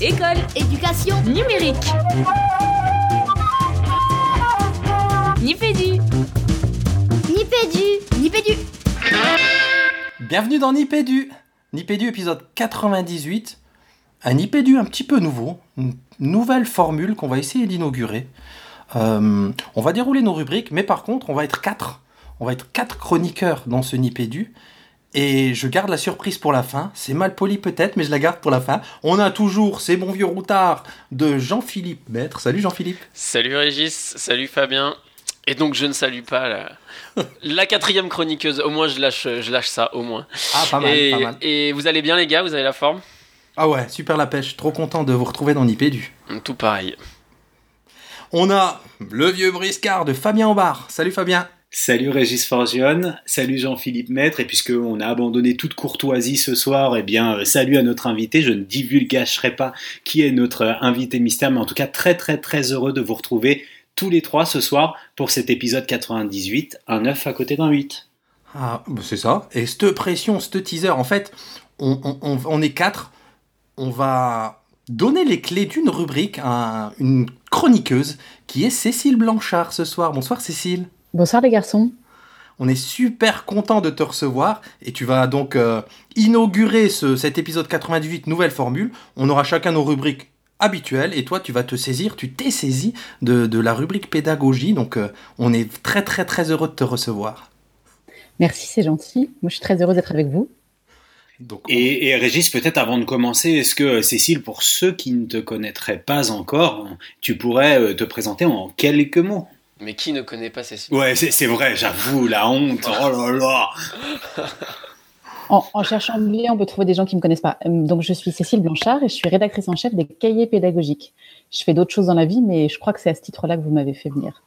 école, éducation, numérique. Nipédu. Nipédu, Nipédu. Bienvenue dans Nipédu. Nipédu épisode 98. Un Nipédu un petit peu nouveau, une nouvelle formule qu'on va essayer d'inaugurer. Euh, on va dérouler nos rubriques, mais par contre, on va être quatre. On va être quatre chroniqueurs dans ce Nipédu. Et je garde la surprise pour la fin. C'est mal poli peut-être, mais je la garde pour la fin. On a toujours ces bons vieux routards de Jean-Philippe Maître. Salut Jean-Philippe. Salut Régis, salut Fabien. Et donc je ne salue pas la, la quatrième chroniqueuse. Au moins je lâche, je lâche ça, au moins. Ah, pas mal, et, pas mal. et vous allez bien les gars? Vous avez la forme? Ah ouais, super la pêche. Trop content de vous retrouver dans Nipédu. Tout pareil. On a le vieux briscard de Fabien Aubard. Salut Fabien. Salut Régis Forgione, salut Jean-Philippe Maître, et puisque on a abandonné toute courtoisie ce soir, eh bien euh, salut à notre invité, je ne divulgacherai pas qui est notre euh, invité mystère, mais en tout cas très très très heureux de vous retrouver tous les trois ce soir pour cet épisode 98, un 9 à côté d'un 8. Ah, bah, c'est ça. Et cette pression, ce teaser, en fait, on- on est quatre. On va donner les clés d'une rubrique à une chroniqueuse qui est Cécile Blanchard ce soir. Bonsoir Cécile. Bonsoir les garçons. On est super content de te recevoir et tu vas donc euh, inaugurer ce- cet épisode 98, nouvelle formule. On aura chacun nos rubriques habituelles et toi tu vas te saisir, tu t'es saisi de, de la rubrique pédagogie. Donc euh, on est très très très heureux de te recevoir. Merci, c'est gentil. Moi, je suis très heureuse d'être avec vous. Donc, on- Et, et Régis, peut-être avant de commencer, est-ce que Cécile, pour ceux qui ne te connaîtraient pas encore, tu pourrais euh, te présenter en quelques mots? Mais qui ne connaît pas Cécile Ouais, c'est vrai, j'avoue, la honte, oh là là En, en cherchant bien, on peut trouver des gens qui ne me connaissent pas. Euh, Donc, je suis Cécile Blanchard et je suis rédactrice en chef des cahiers pédagogiques. Je fais d'autres choses dans la vie, mais je crois que c'est à ce titre-là que vous m'avez fait venir.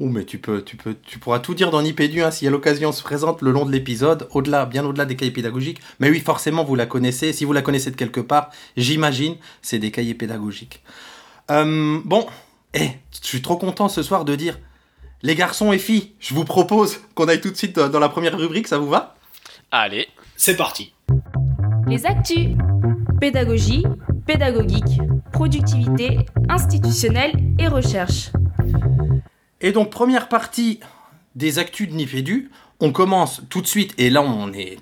Oh, mais tu peux, tu peux, tu pourras tout dire dans Nipédu hein, si à l'occasion se présente le long de l'épisode, au-delà, bien au-delà des cahiers pédagogiques. Mais oui, forcément, vous la connaissez. Si vous la connaissez de quelque part, j'imagine, c'est des cahiers pédagogiques. Euh, bon, eh, je suis trop content ce soir de dire, les garçons et filles, je vous propose qu'on aille tout de suite dans la première rubrique, ça vous va? Allez, C'est parti Les actus. Pédagogie, pédagogique, productivité, institutionnelle et recherche. Et donc, première partie des actus de Nipédu. On commence tout de suite, et là, on est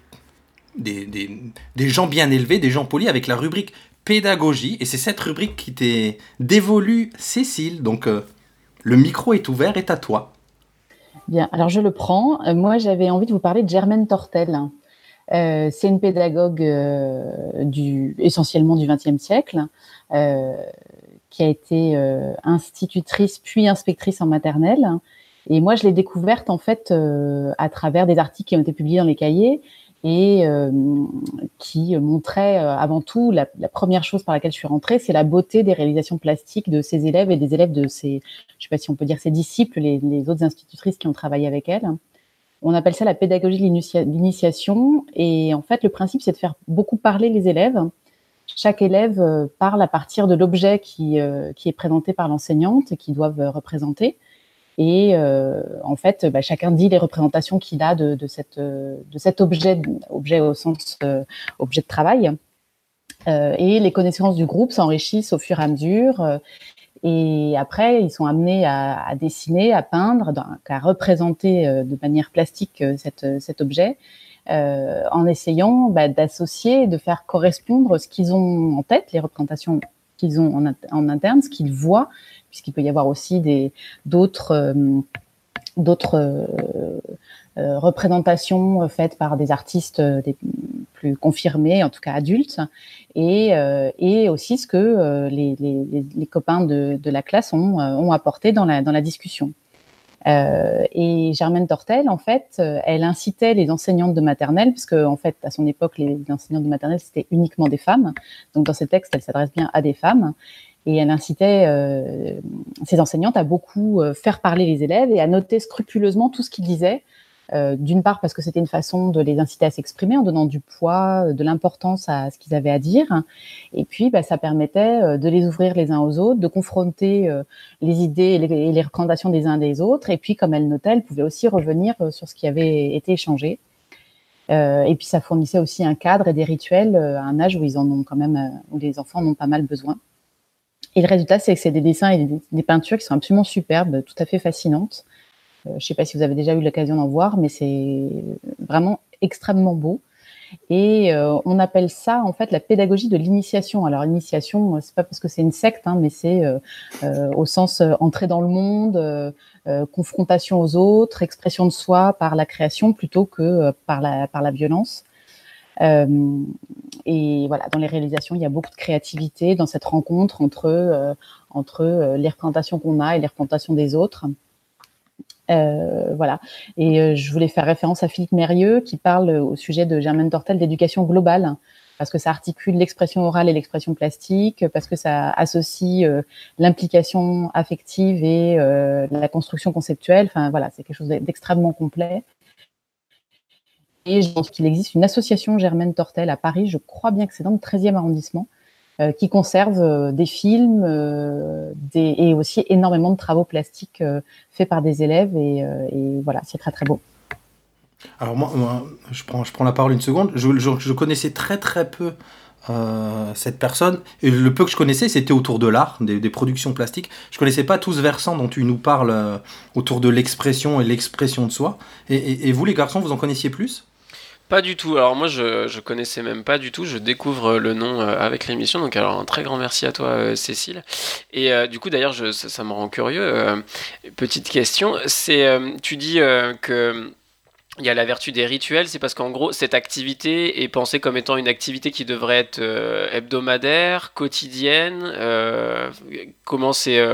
des, des- des gens bien élevés, des gens polis, avec la rubrique pédagogie. Et c'est cette rubrique qui t'est dévolue, Cécile. Donc, euh, le micro est ouvert, est à toi. Bien, alors je le prends. Euh, moi, j'avais envie de vous parler de Germaine Tortel. Euh, c'est une pédagogue du, essentiellement du XXe siècle, qui a été institutrice puis inspectrice en maternelle. Et moi, je l'ai découverte en fait à travers des articles qui ont été publiés dans les cahiers et euh, qui montraient euh, avant tout la, première chose par laquelle je suis rentrée, c'est la beauté des réalisations plastiques de ses élèves et des élèves de ses, je sais pas si on peut dire ses disciples, les, autres institutrices qui ont travaillé avec elle. On appelle ça la pédagogie de l'initia- l'initiation. Et en fait, le principe, c'est de faire beaucoup parler les élèves. Chaque élève euh, parle à partir de l'objet qui, euh, qui est présenté par l'enseignante et qu'ils doivent euh, représenter. Et euh, en fait, bah, chacun dit les représentations qu'il a de, euh, cet objet, objet au sens euh, objet de travail. Et les connaissances du groupe s'enrichissent au fur et à mesure. et après, ils sont amenés à, dessiner, à peindre, à représenter de manière plastique cet objet, en essayant bah, d'associer, de faire correspondre ce qu'ils ont en tête, les représentations qu'ils ont en interne, ce qu'ils voient, puisqu'il peut y avoir aussi des d'autres euh, d'autres euh, euh, représentations faites par des artistes plus confirmés, en tout cas adultes, et, et aussi ce que les, les, copains de, de la classe ont, ont apporté dans la, dans la discussion. Et Germaine Tortel, en fait, elle incitait les enseignantes de maternelle, parce que en fait, à son époque, les enseignantes de maternelle c'était uniquement des femmes. Donc, dans ces textes, elle s'adresse bien à des femmes, et elle incitait euh, ces enseignantes à beaucoup euh, faire parler les élèves et à noter scrupuleusement tout ce qu'ils disaient. Euh, D'une part parce que c'était une façon de les inciter à s'exprimer en donnant du poids, de l'importance à ce qu'ils avaient à dire, et puis bah, ça permettait de les ouvrir les uns aux autres, de confronter les idées et les, recommandations des uns des autres, et puis comme elle notait, elle pouvait aussi revenir sur ce qui avait été échangé. et puis ça fournissait aussi un cadre et des rituels à un âge où ils en ont quand même, où les enfants en ont pas mal besoin. Et le résultat, c'est que c'est des dessins et des, peintures qui sont absolument superbes, tout à fait fascinantes. je ne sais pas si vous avez déjà eu l'occasion d'en voir, mais c'est vraiment extrêmement beau. Et euh, on appelle ça en fait la pédagogie de l'initiation. Alors l'initiation, c'est pas parce que c'est une secte, hein, mais c'est euh, euh, au sens entrer dans le monde, confrontation aux autres, expression de soi par la création plutôt que par la par la violence. Et voilà, dans les réalisations, il y a beaucoup de créativité dans cette rencontre entre entre les représentations qu'on a et les représentations des autres. Euh, voilà. Et euh, je voulais faire référence à Philippe Mérieux qui parle au sujet de Germaine Tortel d'éducation globale parce que ça articule l'expression orale et l'expression plastique, parce que ça associe euh, l'implication affective et la construction conceptuelle. Enfin voilà, c'est quelque chose d'extrêmement complet. Et je pense qu'il existe une association Germaine Tortel à Paris, je crois bien que c'est dans le 13e arrondissement, euh, qui conserve euh, des films euh, et aussi énormément de travaux plastiques faits par des élèves. Et, voilà, c'est très très beau. Alors moi, je, prends, je prends la parole une seconde. Je, connaissais très très peu cette personne. Et le peu que je connaissais, c'était autour de l'art, des, productions plastiques. Je connaissais pas tout ce versant dont tu nous parles autour de l'expression et l'expression de soi. Et, vous, les garçons, vous en connaissiez plus? Pas du tout. Alors moi, je, je connaissais même pas du tout. Je découvre le nom euh, avec l'émission. Donc alors un très grand merci à toi, euh, Cécile. Et euh, du coup, d'ailleurs, ça, ça, me rend curieux. petite question. C'est, tu dis que il y a la vertu des rituels. C'est parce qu'en gros, cette activité est pensée comme étant une activité qui devrait être hebdomadaire, quotidienne. comment c'est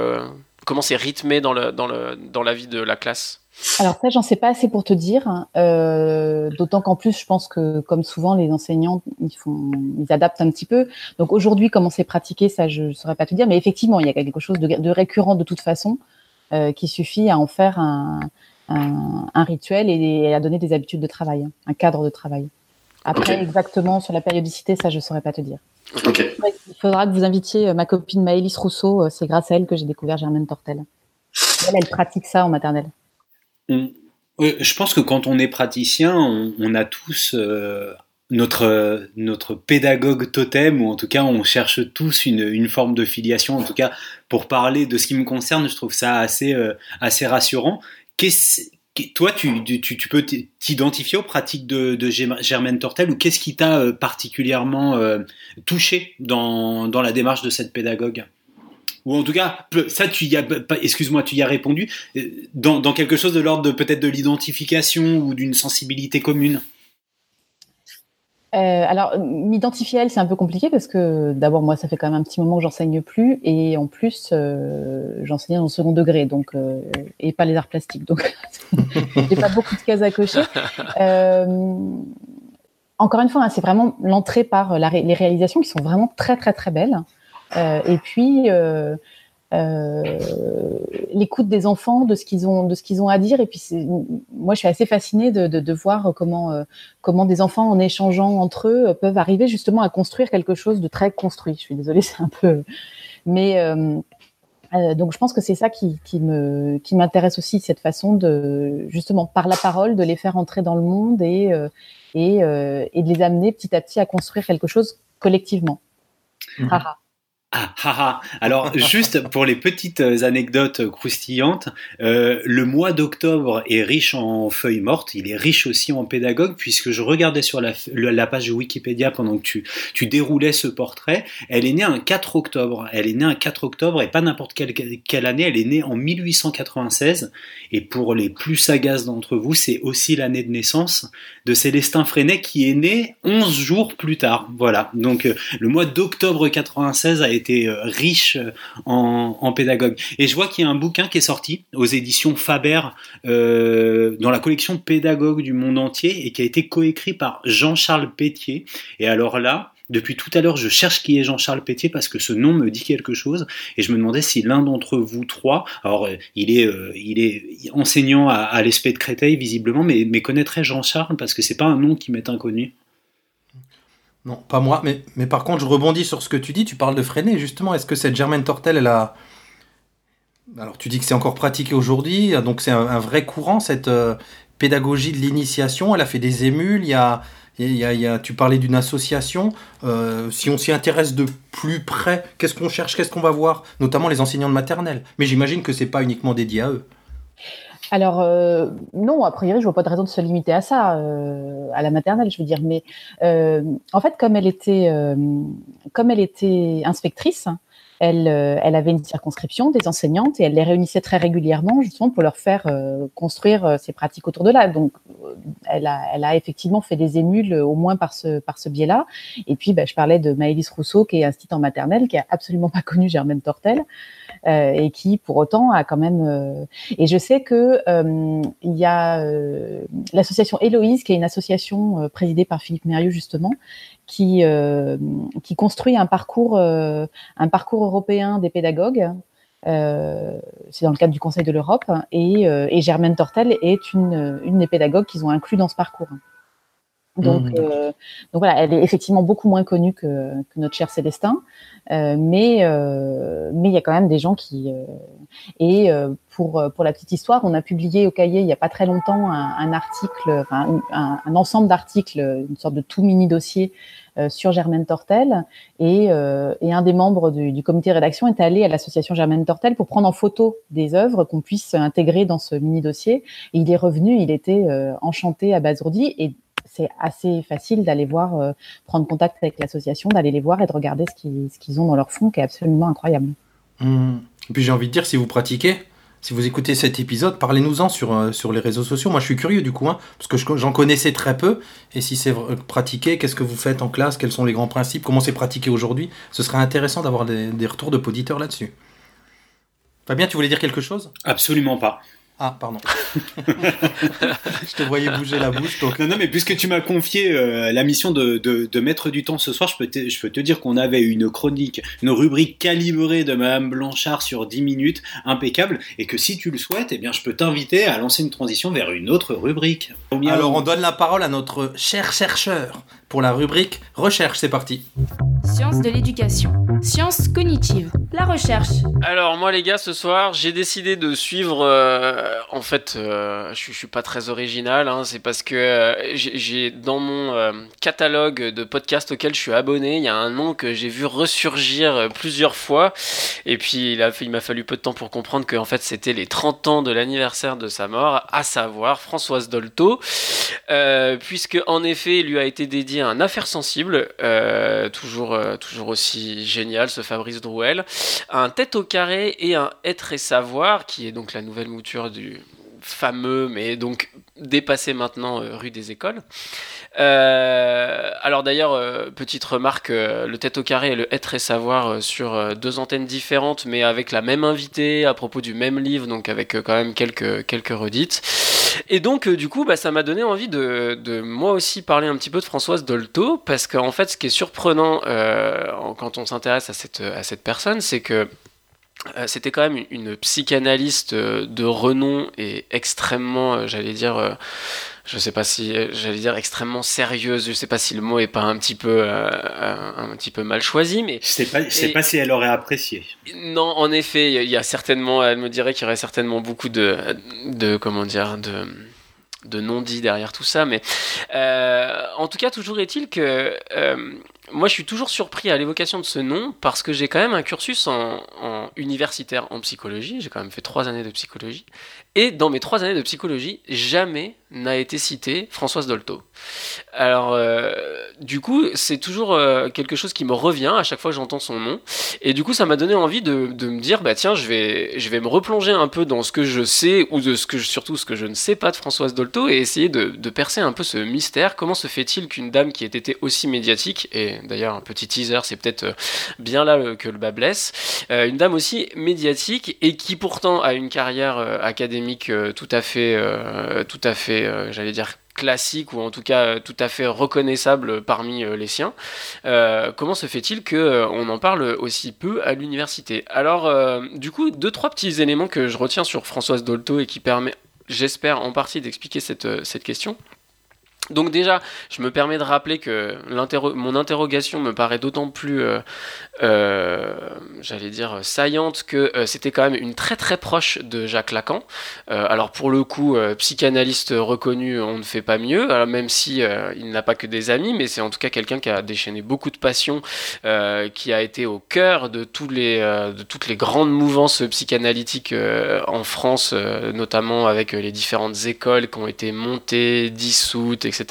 comment c'est rythmé dans le dans le dans la vie de la classe? Alors ça, j'en sais pas assez pour te dire. Euh, D'autant qu'en plus, je pense que, comme souvent, les enseignants, ils font, ils adaptent un petit peu. Donc aujourd'hui, comment c'est pratiqué, ça, je ne saurais pas te dire. Mais effectivement, il y a quelque chose de, de récurrent de toute façon, euh, qui suffit à en faire un, un, un rituel et, à donner des habitudes de travail, un cadre de travail. Après, exactement sur la périodicité, ça, je saurais pas te dire. Okay. Il faudra que vous invitiez euh, ma copine Maëlys Rousseau. C'est grâce à elle que j'ai découvert Germaine Tortel. Elle, elle pratique ça en maternelle je pense que quand on est praticien, on, a tous euh, notre, notre pédagogue totem, ou en tout cas on cherche tous une, une, forme de filiation. En tout cas, pour parler de ce qui me concerne, je trouve ça assez, euh, assez rassurant. toi, tu, tu, peux t'identifier aux pratiques de, Germaine Tortel ou qu'est-ce qui t'a euh, particulièrement touché dans, dans la démarche de cette pédagogue? Ou en tout cas, ça, tu y as, excuse-moi, tu y as répondu euh, dans, quelque chose de l'ordre de peut-être de l'identification ou d'une sensibilité commune. Euh, alors, m'identifier à elle, c'est un peu compliqué parce que d'abord, moi, ça fait quand même un petit moment que j'enseigne plus et en plus, euh, j'enseignais le second degré, donc et pas les arts plastiques, donc j'ai pas beaucoup de cases à cocher. encore une fois, hein, c'est vraiment l'entrée par les réalisations qui sont vraiment très très très belles. Euh, et puis euh, euh, l'écoute des enfants, de ce qu'ils ont, de ce qu'ils ont à dire. Et puis, moi, je suis assez fascinée de, de, de voir comment, comment des enfants, en échangeant entre eux, peuvent arriver justement à construire quelque chose de très construit. Je suis désolée, c'est un peu, mais euh, donc, je pense que c'est ça qui, qui me, qui m'intéresse aussi, cette façon de, justement, par la parole, de les faire entrer dans le monde et, et, et de les amener petit à petit à construire quelque chose collectivement. Mmh. Ah, ah, ah. Alors, juste pour les petites anecdotes croustillantes, euh, le mois d'octobre est riche en feuilles mortes, il est riche aussi en pédagogue, puisque je regardais sur la, la page Wikipédia pendant que tu, tu déroulais ce portrait, elle est née un 4 octobre, elle est née un 4 octobre, et pas n'importe quelle, quelle année, elle est née en 1896, et pour les plus sagaces d'entre vous, c'est aussi l'année de naissance de Célestin Freinet, qui est né 11 jours plus tard. Voilà, donc euh, le mois d'octobre 96 a été euh, riche euh, en, pédagogue. Et je vois qu'il y a un bouquin qui est sorti aux éditions Faber euh, dans la collection Pédagogue du monde entier et qui a été coécrit par Jean-Charles Pétier. Et alors là, depuis tout à l'heure, je cherche qui est Jean-Charles Pétier parce que ce nom me dit quelque chose et je me demandais si l'un d'entre vous trois, alors il est, il est enseignant à, à de Créteil visiblement, mais, mais connaîtrait Jean-Charles parce que c'est pas un nom qui m'est inconnu. Non, pas moi. Mais, par contre, je rebondis sur ce que tu dis. Tu parles de freiner, justement. Est-ce que cette Germaine Tortel, elle a. Alors, tu dis que c'est encore pratiqué aujourd'hui. Donc, c'est un, vrai courant, cette euh, pédagogie de l'initiation. Elle a fait des émules. Il y a tu parlais d'une association. Euh, si on s'y intéresse de plus près, qu'est-ce qu'on cherche, qu'est-ce qu'on va voir, notamment les enseignants de maternelle. Mais j'imagine que c'est pas uniquement dédié à eux. Alors euh, non, a priori, je vois pas de raison de se limiter à ça, euh, à la maternelle, je veux dire. Mais euh, en fait, comme elle était, comme elle était inspectrice, elle, euh, elle avait une circonscription des enseignantes et elle les réunissait très régulièrement justement pour leur faire euh, construire euh, ces pratiques autour de là. Donc, elle a, elle a effectivement fait des émules au moins par ce, par ce biais-là. Et puis, bah, je parlais de Maëlys Rousseau qui est institut en maternelle, qui a absolument pas connu Germaine Tortel euh, et qui pour autant a quand même. Euh, et je sais que euh, il y a l'association Héloïse, qui est une association présidée par Philippe Mérieux justement, qui qui construit un parcours un parcours européen des pédagogues. Euh, c'est dans le cadre du Conseil de l'Europe et, euh, et, Germaine Tortel est une, une des pédagogues qu'ils ont inclus dans ce parcours. Donc, mmh. euh, donc voilà, elle est effectivement beaucoup moins connue que, que notre cher Célestin, euh, mais euh, mais il y a quand même des gens qui euh, et euh, pour pour la petite histoire, on a publié au cahier il y a pas très longtemps un, un article, enfin un, un ensemble d'articles, une sorte de tout mini dossier sur Germaine Tortel et, et un des membres du, du, comité rédaction est allé à l'association Germaine Tortel pour prendre en photo des œuvres qu'on puisse intégrer dans ce mini dossier. Et il est revenu, il était enchanté, abasourdi et c'est assez facile d'aller voir, euh, prendre contact avec l'association, d'aller les voir et de regarder ce qu'ils, ont dans leur fond, qui est absolument incroyable. Mmh. Et puis j'ai envie de dire, si vous pratiquez, si vous écoutez cet épisode, parlez-nous-en sur, euh, sur les réseaux sociaux. Moi, je suis curieux du coup, hein, parce que je, j'en connaissais très peu. Et si c'est pratiqué, qu'est-ce que vous faites en classe? Quels sont les grands principes? Comment c'est pratiqué aujourd'hui? Ce serait intéressant d'avoir des, des retours de auditeurs là-dessus. Fabien, tu voulais dire quelque chose? Absolument pas. Ah, pardon. je te voyais bouger la bouche. Donc... Non, non, mais puisque tu m'as confié euh, la mission de, de, de, mettre du temps ce soir, je peux, te, je peux te dire qu'on avait une chronique, une rubrique calibrée de Madame Blanchard sur 10 minutes, impeccable, et que si tu le souhaites, eh bien, je peux t'inviter à lancer une transition vers une autre rubrique. Alors, on donne la parole à notre cher chercheur pour la rubrique Recherche. C'est parti. Sciences de l'éducation. Sciences cognitives. La recherche. Alors, moi, les gars, ce soir, j'ai décidé de suivre. Euh, en fait, euh, je, je, suis pas très original. Hein, c'est parce que euh, j'ai dans mon euh, catalogue de podcasts auxquels je suis abonné, il y a un nom que j'ai vu ressurgir plusieurs fois. Et puis, il, a, il m'a fallu peu de temps pour comprendre que en fait, c'était les 30 ans de l'anniversaire de sa mort, à savoir Françoise Dolto. puisque, en effet, il lui a été dédié un affaire sensible, toujours, toujours aussi génial, ce Fabrice Drouel. Un tête au carré et un être et savoir, qui est donc la nouvelle mouture du fameux, mais donc dépassé maintenant euh, rue des Écoles. Euh, alors d'ailleurs, euh, petite remarque, le tête au carré et le être et savoir sur deux antennes différentes, mais avec la même invitée à propos du même livre, donc avec quand même quelques, quelques redites. Et donc du coup, bah, ça m'a donné envie de, de, moi aussi parler un petit peu de Françoise Dolto, parce qu'en fait, ce qui est surprenant quand on s'intéresse à cette, à cette personne, c'est que c'était quand même une, psychanalyste euh, de renom et extrêmement, euh, j'allais dire, je sais pas si j'allais dire extrêmement sérieuse. Je sais pas si le mot est pas un petit peu un petit peu mal choisi, mais je sais pas, je sais pas si elle aurait apprécié. Non, en effet, il y a certainement, elle me dirait qu'il y aurait certainement beaucoup de de comment dire de de non-dit derrière tout ça, mais euh, en tout cas, toujours est-il que euh, moi, je suis toujours surpris à l'évocation de ce nom parce que j'ai quand même un cursus en, universitaire en psychologie. J'ai quand même fait trois années de psychologie. Et dans mes trois années de psychologie, jamais n'a été cité Françoise Dolto. Alors, euh, du coup, c'est toujours euh, quelque chose qui me revient à chaque fois que j'entends son nom. Et du coup, ça m'a donné envie de, de, me dire, bah tiens, je vais, je vais me replonger un peu dans ce que je sais, ou de ce que, surtout ce que je ne sais pas de Françoise Dolto, et essayer de, de percer un peu ce mystère. Comment se fait-il qu'une dame qui ait été aussi médiatique, et d'ailleurs, un petit teaser, c'est peut-être euh, bien là que le bas blesse, euh, une dame aussi médiatique, et qui pourtant a une carrière euh, académique tout à fait, tout à fait, j'allais dire classique ou en tout cas tout à fait reconnaissable parmi les siens. Euh, comment se fait-il que on en parle aussi peu à l'université? Alors, euh, du coup, deux trois petits éléments que je retiens sur Françoise Dolto et qui permet, j'espère en partie d'expliquer cette question. Donc déjà, je me permets de rappeler que mon interrogation me paraît d'autant plus, euh, euh, j'allais dire, saillante que euh, c'était quand même une très très proche de Jacques Lacan. alors pour le coup, psychanalyste reconnu, on ne fait pas mieux, même si il n'a pas que des amis, mais c'est en tout cas quelqu'un qui a déchaîné beaucoup de passion, qui a été au cœur de, tous les, de toutes les grandes mouvances psychanalytiques en France, notamment avec les différentes écoles qui ont été montées, dissoutes, etc.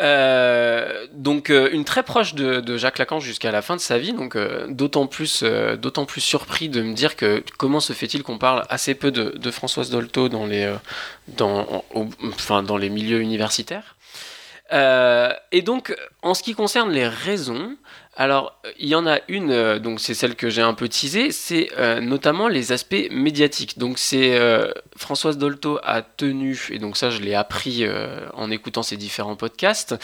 Euh, donc euh, une très proche de, Jacques Lacan jusqu'à la fin de sa vie, donc euh, d'autant plus, surpris de me dire que comment se fait-il qu'on parle assez peu de, Françoise Dolto dans les, dans les milieux universitaires. et donc en ce qui concerne les raisons, alors, il y en a une, euh, donc c'est celle que j'ai un peu teasée, c'est euh, notamment les aspects médiatiques. Donc, c'est euh, Françoise Dolto a tenu, et donc ça, je l'ai appris en écoutant ses différents podcasts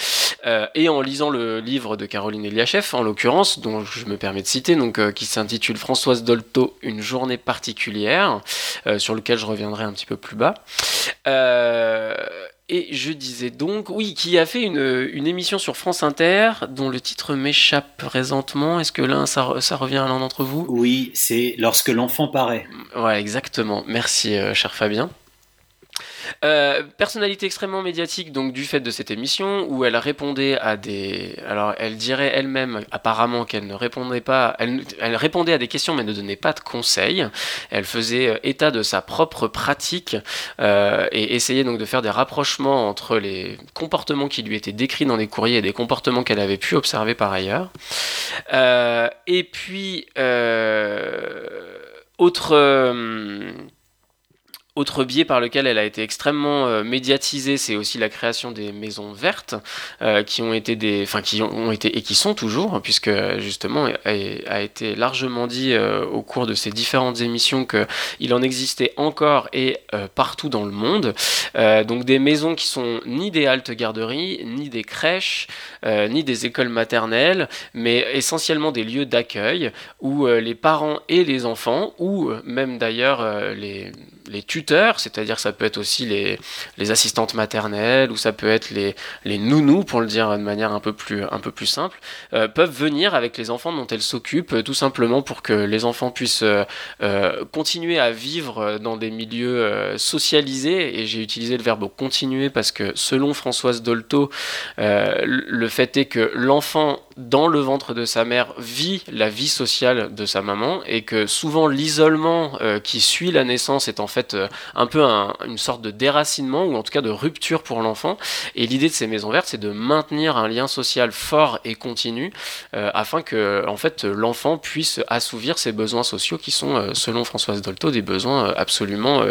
et en lisant le livre de Caroline Eliachev, en l'occurrence, dont je me permets de citer, donc qui s'intitule Françoise Dolto, une journée particulière, sur lequel je reviendrai un petit peu plus bas. Et je disais donc, oui, qui a fait une, une, émission sur France Inter dont le titre m'échappe présentement. Est-ce que l'un, ça, ça, revient à l'un d'entre vous? Oui, c'est Lorsque l'enfant paraît. Ouais, exactement. Merci, euh, cher Fabien. Euh, personnalité extrêmement médiatique donc du fait de cette émission où elle répondait à des alors elle dirait elle-même apparemment qu'elle ne répondait pas elle, répondait à des questions mais ne donnait pas de conseils. Elle faisait euh, état de sa propre pratique euh, et essayait donc de faire des rapprochements entre les comportements qui lui étaient décrits dans les courriers et des comportements qu'elle avait pu observer par ailleurs. Et puis autre autre biais par lequel elle a été extrêmement euh, médiatisée, c'est aussi la création des maisons vertes, euh, qui ont été des, enfin qui ont, été et qui sont toujours, puisque justement a, a, été largement dit euh, au cours de ces différentes émissions que il en existait encore et partout dans le monde. donc des maisons qui sont ni des haltes garderies, ni des crèches, ni des écoles maternelles, mais essentiellement des lieux d'accueil où les parents et les enfants, ou même d'ailleurs les les tuteurs, c'est-à-dire ça peut être aussi les, les, assistantes maternelles ou ça peut être les, les nounous, pour le dire de manière un peu plus, un peu plus simple, euh, peuvent venir avec les enfants dont elles s'occupent, euh, tout simplement pour que les enfants puissent euh, continuer à vivre dans des milieux socialisés. Et j'ai utilisé le verbe continuer parce que selon Françoise Dolto, le fait est que l'enfant dans le ventre de sa mère vit la vie sociale de sa maman et que souvent l'isolement qui suit la naissance est en fait euh, un peu une sorte de déracinement ou en tout cas de rupture pour l'enfant. Et l'idée de ces maisons vertes, c'est de maintenir un lien social fort et continu euh, afin que en fait l'enfant puisse assouvir ses besoins sociaux qui sont, euh, selon Françoise Dolto, des besoins absolument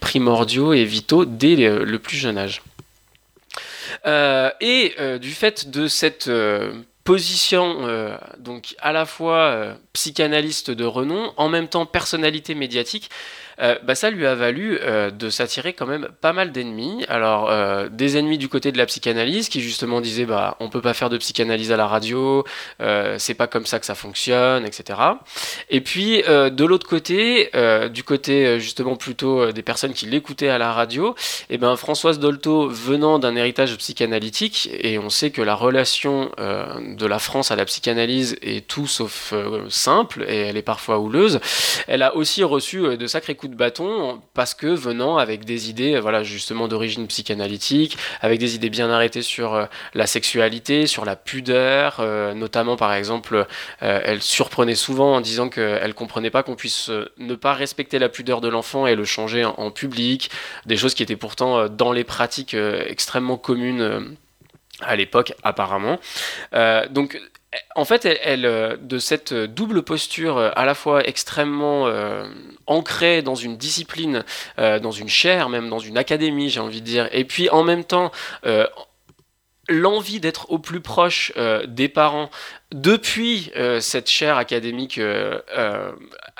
primordiaux et vitaux dès le plus jeune âge. et du fait de cette position donc à la fois psychanalyste de renom, en même temps personnalité médiatique, euh, bah, ça lui a valu euh, de s'attirer quand même pas mal d'ennemis. Alors, euh, des ennemis du côté de la psychanalyse qui justement disaient bah, on peut pas faire de psychanalyse à la radio, c'est pas comme ça que ça fonctionne, etc. Et puis, de l'autre côté, du côté justement plutôt des personnes qui l'écoutaient à la radio, et eh ben, Françoise Dolto venant d'un héritage psychanalytique, et on sait que la relation de la France à la psychanalyse est tout sauf et elle est parfois houleuse, elle a aussi reçu de sacrés coups de bâton parce que venant avec des idées, voilà, justement d'origine psychanalytique, avec des idées bien arrêtées sur euh, la sexualité, sur la pudeur, euh, notamment par exemple, euh, elle surprenait souvent en disant qu'elle comprenait pas qu'on puisse ne pas respecter la pudeur de l'enfant et le changer en, public, des choses qui étaient pourtant dans les pratiques extrêmement communes à l'époque apparemment. donc en fait, elle, euh, de cette double posture euh, à la fois extrêmement euh, ancrée dans une discipline, dans une chaire, même dans une académie, j'ai envie de dire, et puis en même temps l'envie d'être au plus proche des parents depuis cette chaire académique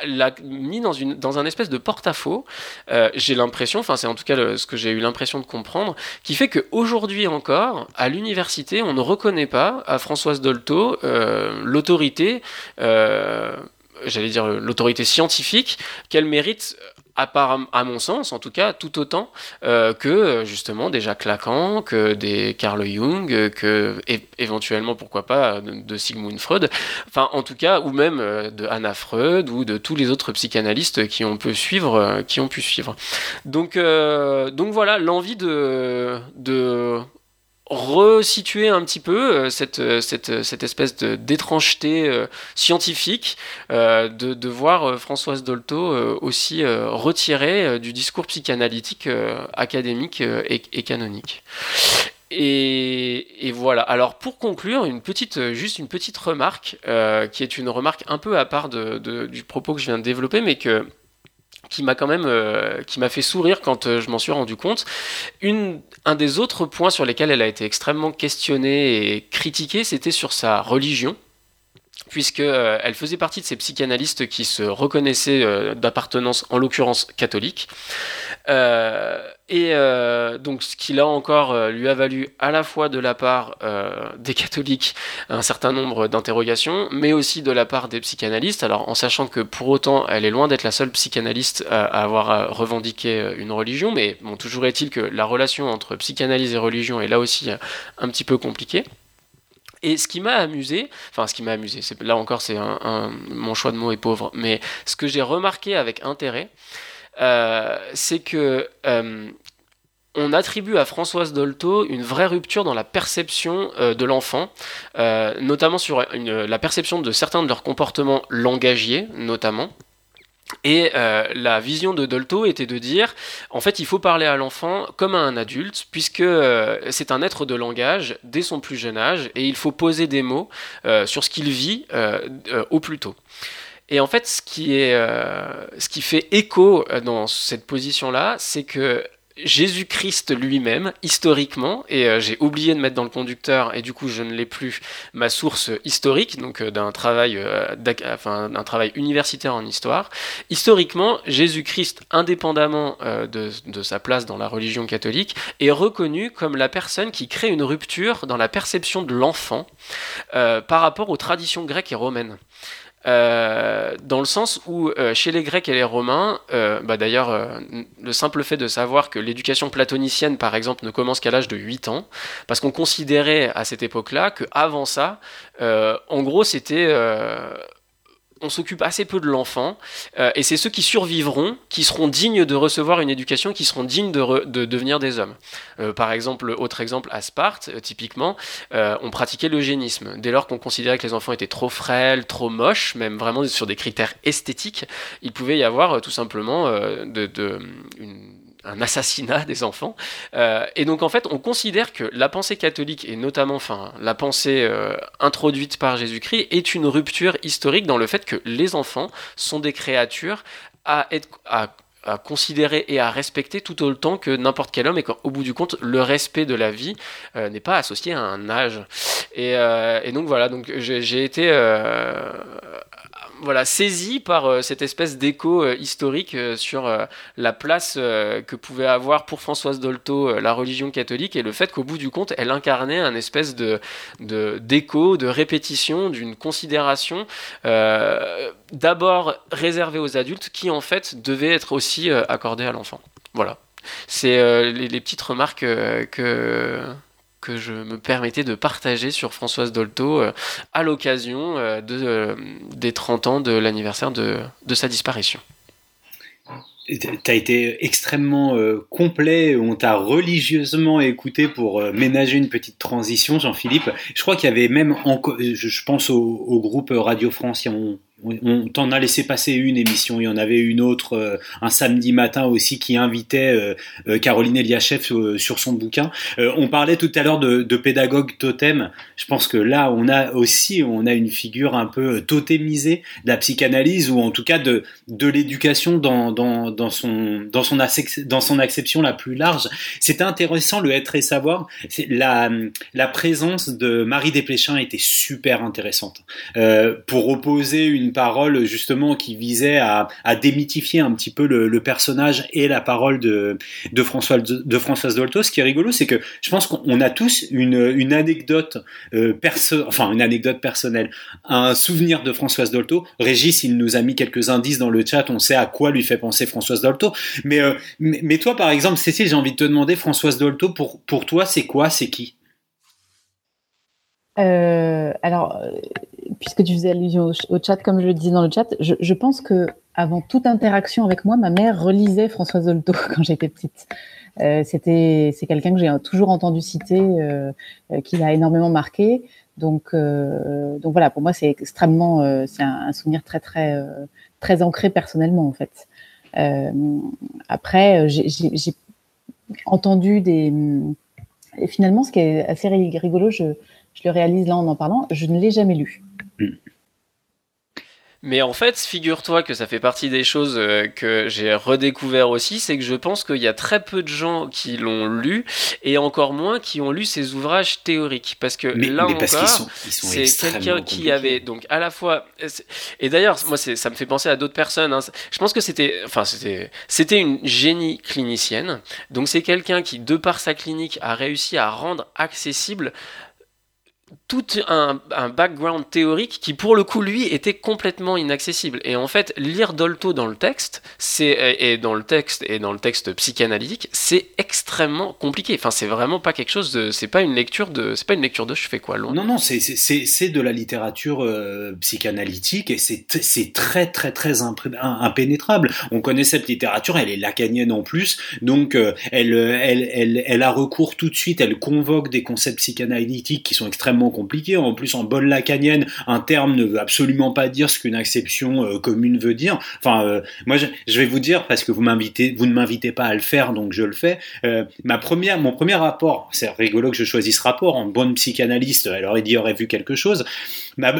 l'a mis dans, une, dans un espèce de porte-à-faux, euh, j'ai l'impression, enfin c'est en tout cas ce que j'ai eu l'impression de comprendre, qui fait qu'aujourd'hui encore, à l'université, on ne reconnaît pas à Françoise Dolto euh, l'autorité, euh, j'allais dire l'autorité scientifique qu'elle mérite à, part, à mon sens en tout cas, tout autant que justement Jacques Lacan, que des Carl Jung, que éventuellement, pourquoi pas, de, Sigmund Freud, enfin en tout cas, ou même de Anna Freud ou de tous les autres psychanalystes qui ont pu suivre. qui ont pu suivre. Donc, donc voilà, l'envie de, de resituer un petit peu euh, cette, euh, euh, cette espèce d'étrangeté scientifique, de, voir Françoise Dolto aussi retirée du discours psychanalytique académique et, canonique. Et, voilà. Alors pour conclure, une petite, juste une petite remarque, qui est une remarque un peu à part du propos que je viens de développer, mais que qui m'a quand même euh, qui m'a fait sourire quand euh, je m'en suis rendu compte. Une, un des autres points sur lesquels elle a été extrêmement questionnée et critiquée, c'était sur sa religion puisque euh, elle faisait partie de ces psychanalystes qui se reconnaissaient d'appartenance, en l'occurrence catholique. Et donc, ce qui là encore lui a valu à la fois de la part des catholiques un certain nombre d'interrogations, mais aussi de la part des psychanalystes. Alors, en sachant que pour autant, elle est loin d'être la seule psychanalyste à, avoir revendiqué une religion, mais bon, toujours est-il que la relation entre psychanalyse et religion est là aussi un petit peu compliquée. Et ce qui m'a amusé, enfin ce qui m'a amusé, là encore c'est un, mon choix de mots est pauvre, mais ce que j'ai remarqué avec intérêt, euh, c'est que euh, on attribue à Françoise Dolto une vraie rupture dans la perception euh, de l'enfant, notamment sur la perception de certains de leurs comportements langagiers, notamment. Et la vision de Dolto était de dire, en fait, il faut parler à l'enfant comme à un adulte, puisque c'est un être de langage dès son plus jeune âge, et il faut poser des mots sur ce qu'il vit au plus tôt. Et en fait, ce qui, est, ce qui fait écho dans cette position-là, c'est que Jésus-Christ lui-même, historiquement, et euh, j'ai oublié de mettre dans le conducteur, et du coup je ne l'ai plus, ma source historique, donc euh, d'un travail, euh, enfin, d'un travail universitaire en histoire. Historiquement, Jésus-Christ, indépendamment de, de, sa place dans la religion catholique, est reconnu comme la personne qui crée une rupture dans la perception de l'enfant par rapport aux traditions grecques et romaines. Euh, dans le sens où euh, chez les Grecs et les Romains, euh, bah d'ailleurs, le simple fait de savoir que l'éducation platonicienne, par exemple, ne commence qu'à l'âge de 8 ans, parce qu'on considérait à cette époque-là qu'avant ça, en gros, c'était on s'occupe assez peu de l'enfant, euh, et c'est ceux qui survivront, qui seront dignes de recevoir une éducation, qui seront dignes de, devenir des hommes. Euh, par exemple, autre exemple, à Sparte, euh, typiquement, on pratiquait l'eugénisme. Dès lors qu'on considérait que les enfants étaient trop frêles, trop moches, même vraiment sur des critères esthétiques, il pouvait y avoir tout simplement de, une un assassinat des enfants. Euh, et donc en fait, on considère que la pensée catholique, et notamment enfin, la pensée euh, introduite par Jésus-Christ, est une rupture historique dans le fait que les enfants sont des créatures à être... À, considérer et à respecter tout autant que n'importe quel homme et qu'au bout du compte le respect de la vie euh, n'est pas associé à un âge et, donc voilà donc j'ai été voilà, saisi par euh, cette espèce d'écho euh, historique euh, sur la place que pouvait avoir pour Françoise Dolto la religion catholique et le fait qu'au bout du compte, elle incarnait un espèce de d'écho, de, répétition, d'une considération d'abord réservée aux adultes qui en fait devait être aussi accordée à l'enfant. Voilà. C'est les, les, petites remarques que que je me permettais de partager sur Françoise Dolto euh, à l'occasion euh, euh, des 30 ans de l'anniversaire de, sa disparition tu as été extrêmement complet, on t'a religieusement écouté pour ménager une petite transition, Jean-Philippe. Je crois qu'il y avait même, je, pense au, au, groupe Radio France, on, on t'en a laissé passer une émission, il y en avait une autre euh, un samedi matin aussi qui invitait euh, euh, Caroline Eliachev sur son bouquin. on parlait tout à l'heure de, de, pédagogue totem. Je pense que là, on a aussi on a une figure un peu totémisée de la psychanalyse ou en tout cas de, de l'éducation dans, dans, dans, son, dans, son dans son acception la plus large. C'était intéressant le être et savoir. La, la présence de Marie Desplechin était super intéressante pour opposer une parole justement qui visait à, démythifier un petit peu le, personnage et la parole de, de, François, de Françoise Dolto. Ce qui est rigolo, c'est que je pense qu'on a tous une, anecdote euh, perso enfin une anecdote personnelle, un souvenir de Françoise Dolto. Régis, il nous a mis quelques indices dans le chat, on sait à quoi lui fait penser Françoise Dolto. Mais, euh, mais, toi, par exemple, Cécile, j'ai envie de te demander, Françoise Dolto, pour, pour toi, c'est quoi, c'est qui? Euh, alors, puisque tu faisais allusion au, chat, comme je le disais dans le chat, je, pense que avant toute interaction avec moi, ma mère relisait Françoise Dolto quand j'étais petite. Euh, c'était, c'est quelqu'un que j'ai toujours entendu citer, euh, euh qui l'a énormément marqué. Donc, donc voilà, pour moi, c'est extrêmement, c'est un, souvenir très, très, très ancré personnellement en fait. après, j'ai entendu des, et finalement, ce qui est assez rigolo, je, je le réalise là en en parlant, je ne l'ai jamais lu. Mm. Mais en fait, figure-toi que ça fait partie des choses euh, que j'ai redécouvert aussi, c'est que je pense qu'il y a très peu de gens qui l'ont lu et encore moins qui ont lu ces ouvrages théoriques. Parce que là encore, c'est quelqu'un qui avait donc à la fois et d'ailleurs moi ça me fait penser à d'autres personnes. Hein. Je pense que c'était enfin c'était c'était une génie clinicienne. Donc c'est quelqu'un qui de par sa clinique a réussi à rendre accessible tout un, background théorique qui pour le coup lui était complètement inaccessible. Et en fait lire Dolto dans le texte c'est et dans le texte et dans le texte psychanalytique c'est extrêmement compliqué. Enfin c'est vraiment pas quelque chose de c'est pas une lecture de c'est pas une lecture de je fais quoi non non c'est c'est de la littérature euh, psychanalytique et c'est c'est très très très impénétrable. On connaît cette littérature elle est lacanienne en plus donc euh, elle, elle elle elle a recours tout de suite elle convoque des concepts psychanalytiques qui sont extrêmement compliqué. En plus, en bonne lacanienne, un terme ne veut absolument pas dire ce qu'une acception euh, commune veut dire. Enfin, euh, moi, je, vais vous dire parce que vous m'invitez, vous ne m'invitez pas à le faire, donc je le fais. Euh, ma première, mon premier rapport, c'est rigolo que je choisisse rapport. En bonne psychanalyste, elle aurait dit aurait vu quelque chose. Ma,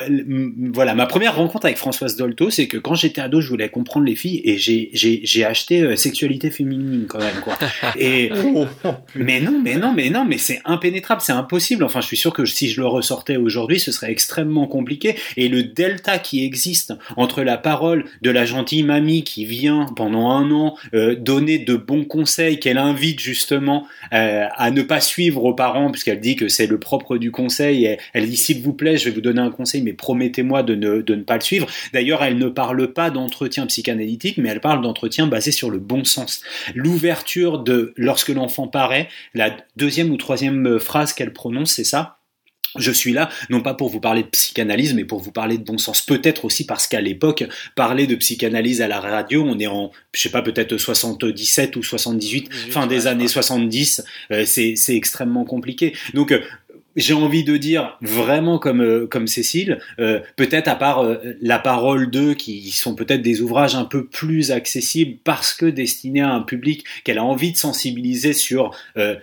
voilà, ma première rencontre avec Françoise Dolto, c'est que quand j'étais ado, je voulais comprendre les filles et j'ai j'ai acheté sexualité féminine quand même quoi. Et mais non, mais non, mais non, mais c'est impénétrable, c'est impossible. Enfin, je suis sûr que si je le ressortait aujourd'hui, ce serait extrêmement compliqué. Et le delta qui existe entre la parole de la gentille mamie qui vient pendant un an euh, donner de bons conseils, qu'elle invite justement euh, à ne pas suivre aux parents, puisqu'elle dit que c'est le propre du conseil, et elle dit s'il vous plaît, je vais vous donner un conseil, mais promettez-moi de ne, de ne pas le suivre. D'ailleurs, elle ne parle pas d'entretien psychanalytique, mais elle parle d'entretien basé sur le bon sens. L'ouverture de lorsque l'enfant paraît, la deuxième ou troisième phrase qu'elle prononce, c'est ça? Je suis là, non pas pour vous parler de psychanalyse, mais pour vous parler de bon sens. Peut-être aussi parce qu'à l'époque, parler de psychanalyse à la radio, on est en, je sais pas, peut-être 77 ou 78, fin des années 70, euh, c'est extrêmement compliqué. Donc, euh, j'ai envie de dire vraiment comme euh, comme Cécile, euh, peut-être à part euh, la parole d'eux qui sont peut-être des ouvrages un peu plus accessibles parce que destinés à un public qu'elle a envie de sensibiliser sur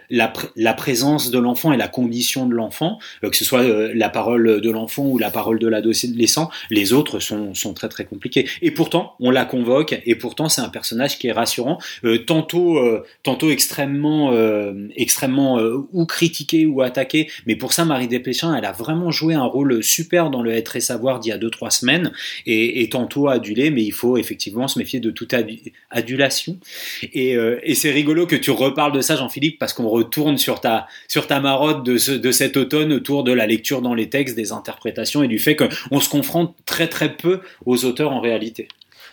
la, la présence de l'enfant et la condition de l'enfant, que ce soit la parole de l'enfant ou la parole de l'adolescent, les autres sont sont très très compliqués. Et pourtant, on la convoque et pourtant c'est un personnage qui est rassurant, tantôt tantôt extrêmement extrêmement ou critiqué ou attaqué, mais pour ça, Marie Desplechin, elle a vraiment joué un rôle super dans le être et savoir d'il y a 2-3 semaines, et, tantôt adulé, mais il faut effectivement se méfier de toute adulation. Euh, et, c'est rigolo que tu reparles de ça, Jean-Philippe, parce qu'on retourne sur ta, sur ta marotte de, de cet automne autour de la lecture dans les textes, des interprétations et du fait qu'on se confronte très très peu aux auteurs en réalité.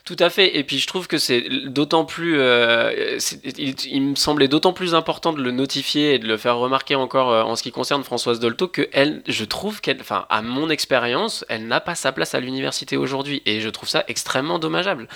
Tout à fait. Et puis je trouve que c'est d'autant plus, euh, il, me semblait d'autant plus important de le notifier et de le faire remarquer encore euh, en ce qui concerne Françoise Dolto que elle, je trouve qu'elle, enfin à mon expérience, elle n'a pas sa place à l'université aujourd'hui et je trouve ça extrêmement dommageable.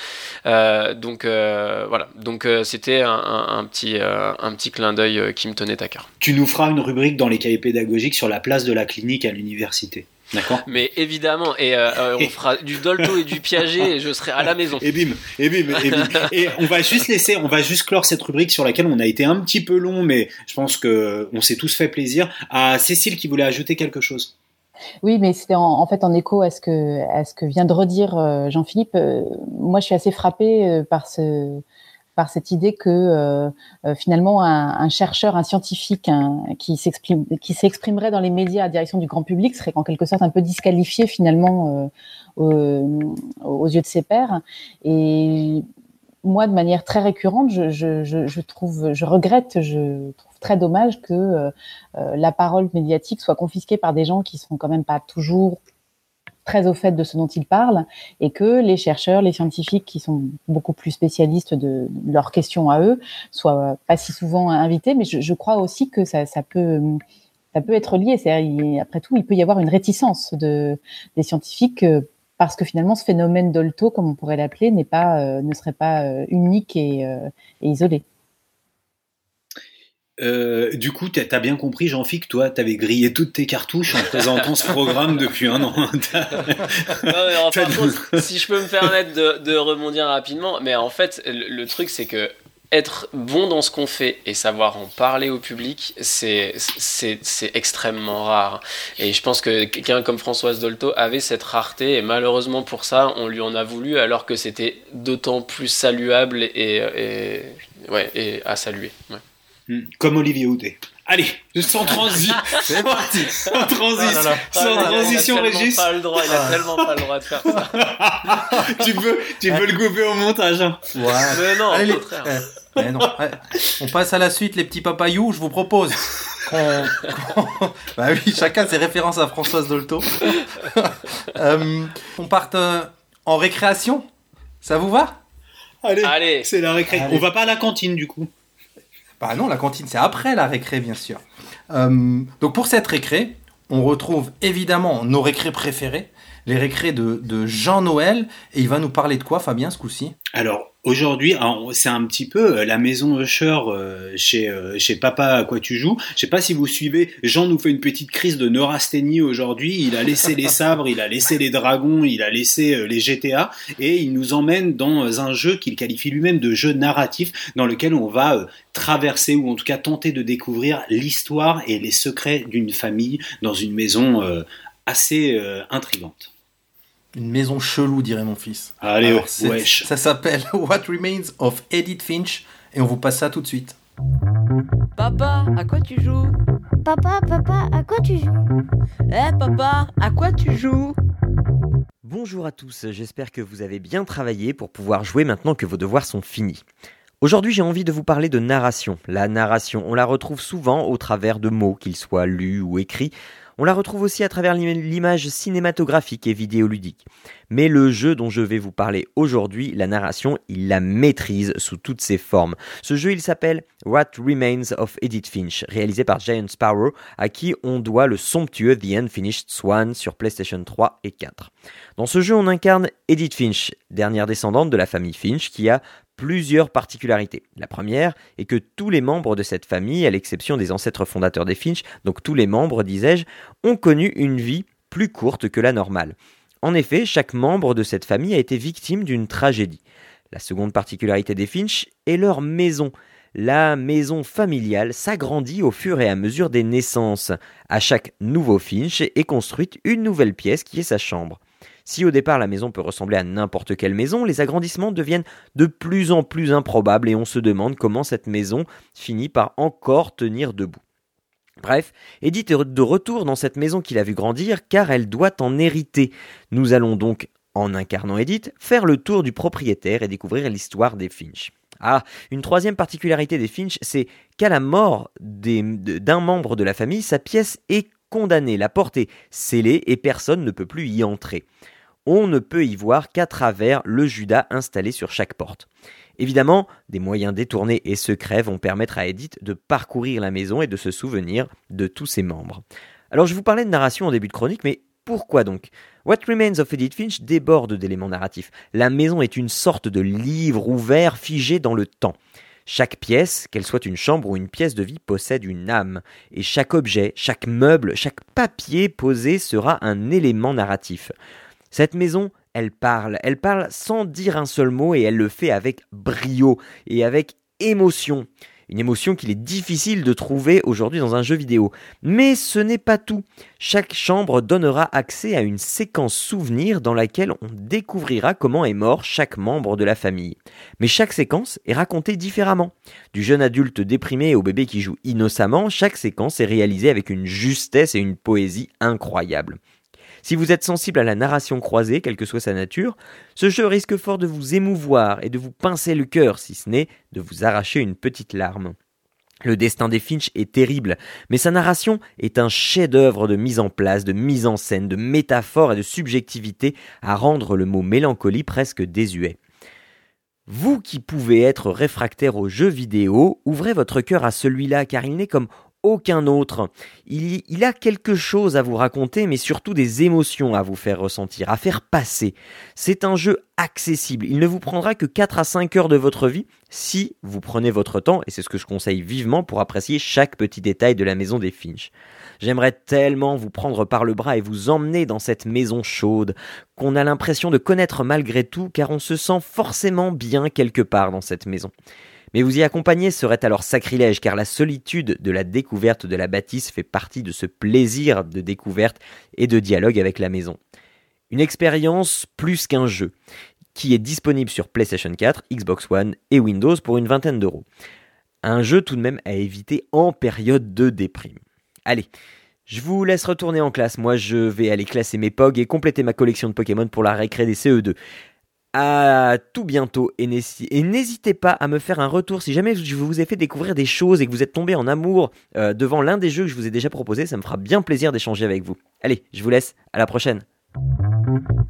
Euh, donc voilà. Donc c'était un, petit, un petit clin d'œil qui me tenait à cœur. Tu nous feras une rubrique dans les cahiers pédagogiques sur la place de la clinique à l'université. D'accord. Mais évidemment, et euh, euh, on fera du Dolto et du Piaget et je serai à la maison. Et bim, et bim, et bim. et on va juste laisser, on va juste clore cette rubrique sur laquelle on a été un petit peu long, mais je pense que on s'est tous fait plaisir. À Cécile qui voulait ajouter quelque chose. Oui, mais c'était en, fait en écho à ce que, à ce que vient de redire euh, Jean-Philippe. moi, je suis assez frappée par ce, par cette idée que euh, euh, finalement un, chercheur, un scientifique qui s'exprime, qui s'exprimerait dans les médias à direction du grand public serait en quelque sorte un peu disqualifié finalement aux, yeux de ses pairs. Et moi, de manière très récurrente, je, trouve, je regrette, je trouve très dommage que la parole médiatique soit confisquée par des gens qui sont quand même pas toujours très au fait de ce dont ils parlent et que les chercheurs, les scientifiques qui sont beaucoup plus spécialistes de, leurs questions à eux soient pas si souvent invités. Mais je, crois aussi que ça, peut être lié. Après tout, il peut y avoir une réticence de, des scientifiques euh, parce que finalement, ce phénomène d'Olto, comme on pourrait l'appeler, n'est pas, euh, ne serait pas euh, unique et isolé. Euh, du coup, tu as bien compris, Jean-Philippe, toi, tu avais grillé toutes tes cartouches en présentant ce programme depuis un an. si je peux me permettre de, de rebondir rapidement, mais en fait, le, truc, c'est que être bon dans ce qu'on fait et savoir en parler au public, c'est extrêmement rare. Et je pense que quelqu'un comme Françoise Dolto avait cette rareté et malheureusement pour ça, on lui en a voulu alors que c'était d'autant plus saluable et, et, ouais, et à saluer. Ouais. Hmm. Comme Olivier Houdet. Allez, sans transition. C'est parti. Sans, transition. Ah sans ah, transition, Régis. Pas le droit, il a tellement pas le droit de faire ça. tu peux, tu peux le couper au montage. Hein. Ouais. Mais non, Allez, au contraire. Eh, eh, non. On passe à la suite, les petits papayous. Je vous propose bah oui, chacun ses références à Françoise Dolto. euh, on parte euh, en récréation. Ça vous va? Allez, Allez. c'est la récréation. On va pas à la cantine du coup. Bah non, la cantine, c'est après la récré, bien sûr. Euh, donc pour cette récré, on retrouve évidemment nos récrés préférés, les récrés de, de Jean Noël. Et il va nous parler de quoi, Fabien, ce coup-ci? Alors, Aujourd'hui, c'est un petit peu euh, la maison Usher euh, chez euh, chez Papa à quoi tu joues. Je sais pas si vous suivez. Jean nous fait une petite crise de neurasthénie aujourd'hui. Il a laissé les sabres, il a laissé les dragons, il a laissé les GTA et il nous emmène dans un jeu qu'il qualifie lui-même de jeu narratif dans lequel on va traverser ou en tout cas tenter de découvrir l'histoire et les secrets d'une famille dans une maison assez intrigante. Une maison chelou, dirait mon fils. Allez, Alors, wesh. Ça s'appelle What Remains of Edith Finch et on vous passe ça tout de suite. Papa, à quoi tu joues? Papa, papa, à quoi tu joues? Eh papa, à quoi tu joues? Bonjour à tous, j'espère que vous avez bien travaillé pour pouvoir jouer maintenant que vos devoirs sont finis. Aujourd'hui j'ai envie de vous parler de narration. La narration, on la retrouve souvent au travers de mots, qu'ils soient lus ou écrits, on la retrouve aussi à travers l'image cinématographique et vidéoludique. Mais le jeu dont je vais vous parler aujourd'hui, la narration, il la maîtrise sous toutes ses formes. Ce jeu, il s'appelle What Remains of Edith Finch, réalisé par Giant Sparrow, à qui on doit le somptueux The Unfinished Swan sur PlayStation 3 et 4. Dans ce jeu, on incarne Edith Finch, dernière descendante de la famille Finch, qui a plusieurs particularités. La première est que tous les membres de cette famille, à l'exception des ancêtres fondateurs des Finch, donc tous les membres, disais-je, ont connu une vie plus courte que la normale. En effet, chaque membre de cette famille a été victime d'une tragédie. La seconde particularité des Finch est leur maison. La maison familiale s'agrandit au fur et à mesure des naissances. À chaque nouveau Finch est construite une nouvelle pièce qui est sa chambre. Si au départ la maison peut ressembler à n'importe quelle maison, les agrandissements deviennent de plus en plus improbables et on se demande comment cette maison finit par encore tenir debout. Bref, Edith est de retour dans cette maison qu'il a vu grandir car elle doit en hériter. Nous allons donc, en incarnant Edith, faire le tour du propriétaire et découvrir l'histoire des Finch. Ah, une troisième particularité des Finch, c'est qu'à la mort d'un membre de la famille, sa pièce est condamnée, la porte est scellée et personne ne peut plus y entrer on ne peut y voir qu'à travers le Judas installé sur chaque porte. Évidemment, des moyens détournés et secrets vont permettre à Edith de parcourir la maison et de se souvenir de tous ses membres. Alors je vous parlais de narration en début de chronique, mais pourquoi donc? What Remains of Edith Finch déborde d'éléments narratifs. La maison est une sorte de livre ouvert figé dans le temps. Chaque pièce, qu'elle soit une chambre ou une pièce de vie, possède une âme, et chaque objet, chaque meuble, chaque papier posé sera un élément narratif. Cette maison, elle parle, elle parle sans dire un seul mot et elle le fait avec brio et avec émotion. Une émotion qu'il est difficile de trouver aujourd'hui dans un jeu vidéo. Mais ce n'est pas tout. Chaque chambre donnera accès à une séquence souvenir dans laquelle on découvrira comment est mort chaque membre de la famille. Mais chaque séquence est racontée différemment. Du jeune adulte déprimé au bébé qui joue innocemment, chaque séquence est réalisée avec une justesse et une poésie incroyables. Si vous êtes sensible à la narration croisée, quelle que soit sa nature, ce jeu risque fort de vous émouvoir et de vous pincer le cœur, si ce n'est de vous arracher une petite larme. Le destin des Finch est terrible, mais sa narration est un chef-d'œuvre de mise en place, de mise en scène, de métaphore et de subjectivité à rendre le mot mélancolie presque désuet. Vous qui pouvez être réfractaire aux jeux vidéo, ouvrez votre cœur à celui-là car il n'est comme aucun autre. Il, a quelque chose à vous raconter, mais surtout des émotions à vous faire ressentir, à faire passer. C'est un jeu accessible. Il ne vous prendra que 4 à 5 heures de votre vie si vous prenez votre temps, et c'est ce que je conseille vivement pour apprécier chaque petit détail de la maison des Finch. J'aimerais tellement vous prendre par le bras et vous emmener dans cette maison chaude, qu'on a l'impression de connaître malgré tout, car on se sent forcément bien quelque part dans cette maison. Mais vous y accompagner serait alors sacrilège, car la solitude de la découverte de la bâtisse fait partie de ce plaisir de découverte et de dialogue avec la maison. Une expérience plus qu'un jeu, qui est disponible sur PlayStation 4, Xbox One et Windows pour une vingtaine d'euros. Un jeu tout de même à éviter en période de déprime. Allez, je vous laisse retourner en classe, moi je vais aller classer mes POG et compléter ma collection de Pokémon pour la récré des CE2 à tout bientôt et n'hésitez pas à me faire un retour si jamais je vous ai fait découvrir des choses et que vous êtes tombé en amour euh, devant l'un des jeux que je vous ai déjà proposé, ça me fera bien plaisir d'échanger avec vous. Allez, je vous laisse, à la prochaine.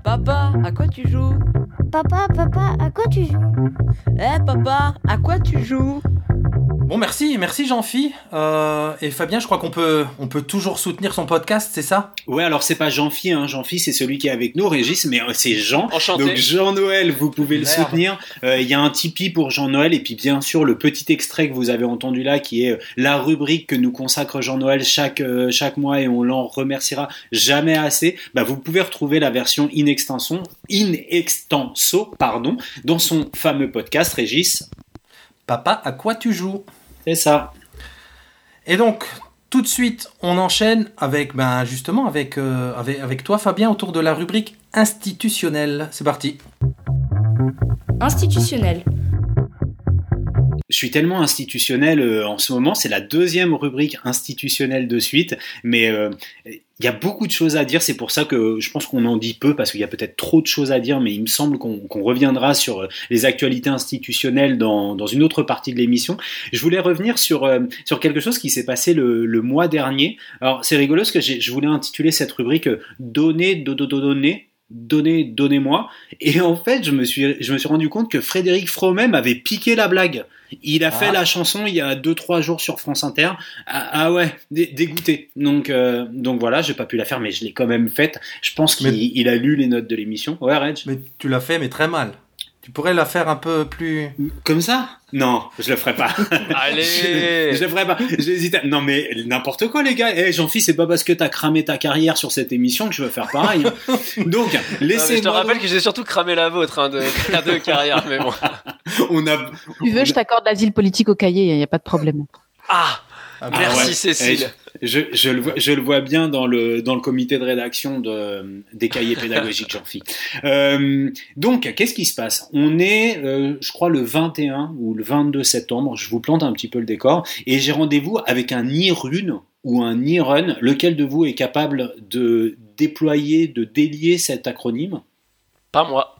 Papa, à quoi tu joues? Papa, papa, à quoi tu joues Eh papa, à quoi tu joues Bon, merci, merci Jean-Phi. Euh, et Fabien, je crois qu'on peut, on peut toujours soutenir son podcast, c'est ça? Ouais, alors c'est pas Jean-Phi, hein. Jean-Phi c'est celui qui est avec nous, Régis, mais euh, c'est Jean. Enchanté. Donc Jean-Noël, vous pouvez le soutenir. Euh, Il y a un Tipeee pour Jean-Noël, et puis bien sûr le petit extrait que vous avez entendu là, qui est la rubrique que nous consacre Jean-Noël chaque, euh, chaque mois, et on l'en remerciera jamais assez. Bah, vous pouvez retrouver la version in extenso, in pardon, dans son fameux podcast, Régis. Papa, à quoi tu joues? C'est ça. Et donc, tout de suite, on enchaîne avec, ben, justement, avec, euh, avec, avec toi, Fabien, autour de la rubrique institutionnelle. C'est parti. Institutionnel. Je suis tellement institutionnel euh, en ce moment, c'est la deuxième rubrique institutionnelle de suite, mais euh, il y a beaucoup de choses à dire, c'est pour ça que je pense qu'on en dit peu, parce qu'il y a peut-être trop de choses à dire, mais il me semble qu'on reviendra sur euh, les actualités institutionnelles dans, une autre partie de l'émission. Je voulais revenir sur, euh, quelque chose qui s'est passé le, mois dernier. Alors c'est rigolo parce que je voulais intituler cette rubrique euh, Donner, dodo, donner donnez, donnez-moi. Et en fait, je me suis, je me suis rendu compte que Frédéric Fromet m'avait piqué la blague. Il a fait Ah. la chanson il y a 2-3 jours sur France Inter. Ah, ah ouais, dé- dégoûté. Donc, euh, donc voilà, j'ai pas pu la faire, mais je l'ai quand même faite. Je pense qu'il Mais- a lu les notes de l'émission. Ouais, Reg. Mais tu l'as fait, mais très mal. Tu pourrais la faire un peu plus. Comme ça? Non, je le ferai pas. Allez je, je le ferai pas. J'hésite. à- Non mais n'importe quoi les gars. Eh Jean-Philippe, c'est pas parce que t'as cramé ta carrière sur cette émission que je veux faire pareil. hein. Donc laissez-moi. je te rappelle que j'ai surtout cramé la vôtre hein, de, de carrière, mais bon. On a. Tu veux, je t'accorde l'asile politique au cahier, il n'y a pas de problème. Ah Ah, Merci ouais. Cécile. Eh, je, je, le vois, je le vois bien dans le, dans le comité de rédaction de, des cahiers pédagogiques, Jean-Philippe. Euh, donc, qu'est-ce qui se passe? On est, euh, je crois, le 21 ou le 22 septembre, je vous plante un petit peu le décor, et j'ai rendez-vous avec un e-rune ou un e-run. Lequel de vous est capable de déployer, de délier cet acronyme? Pas moi.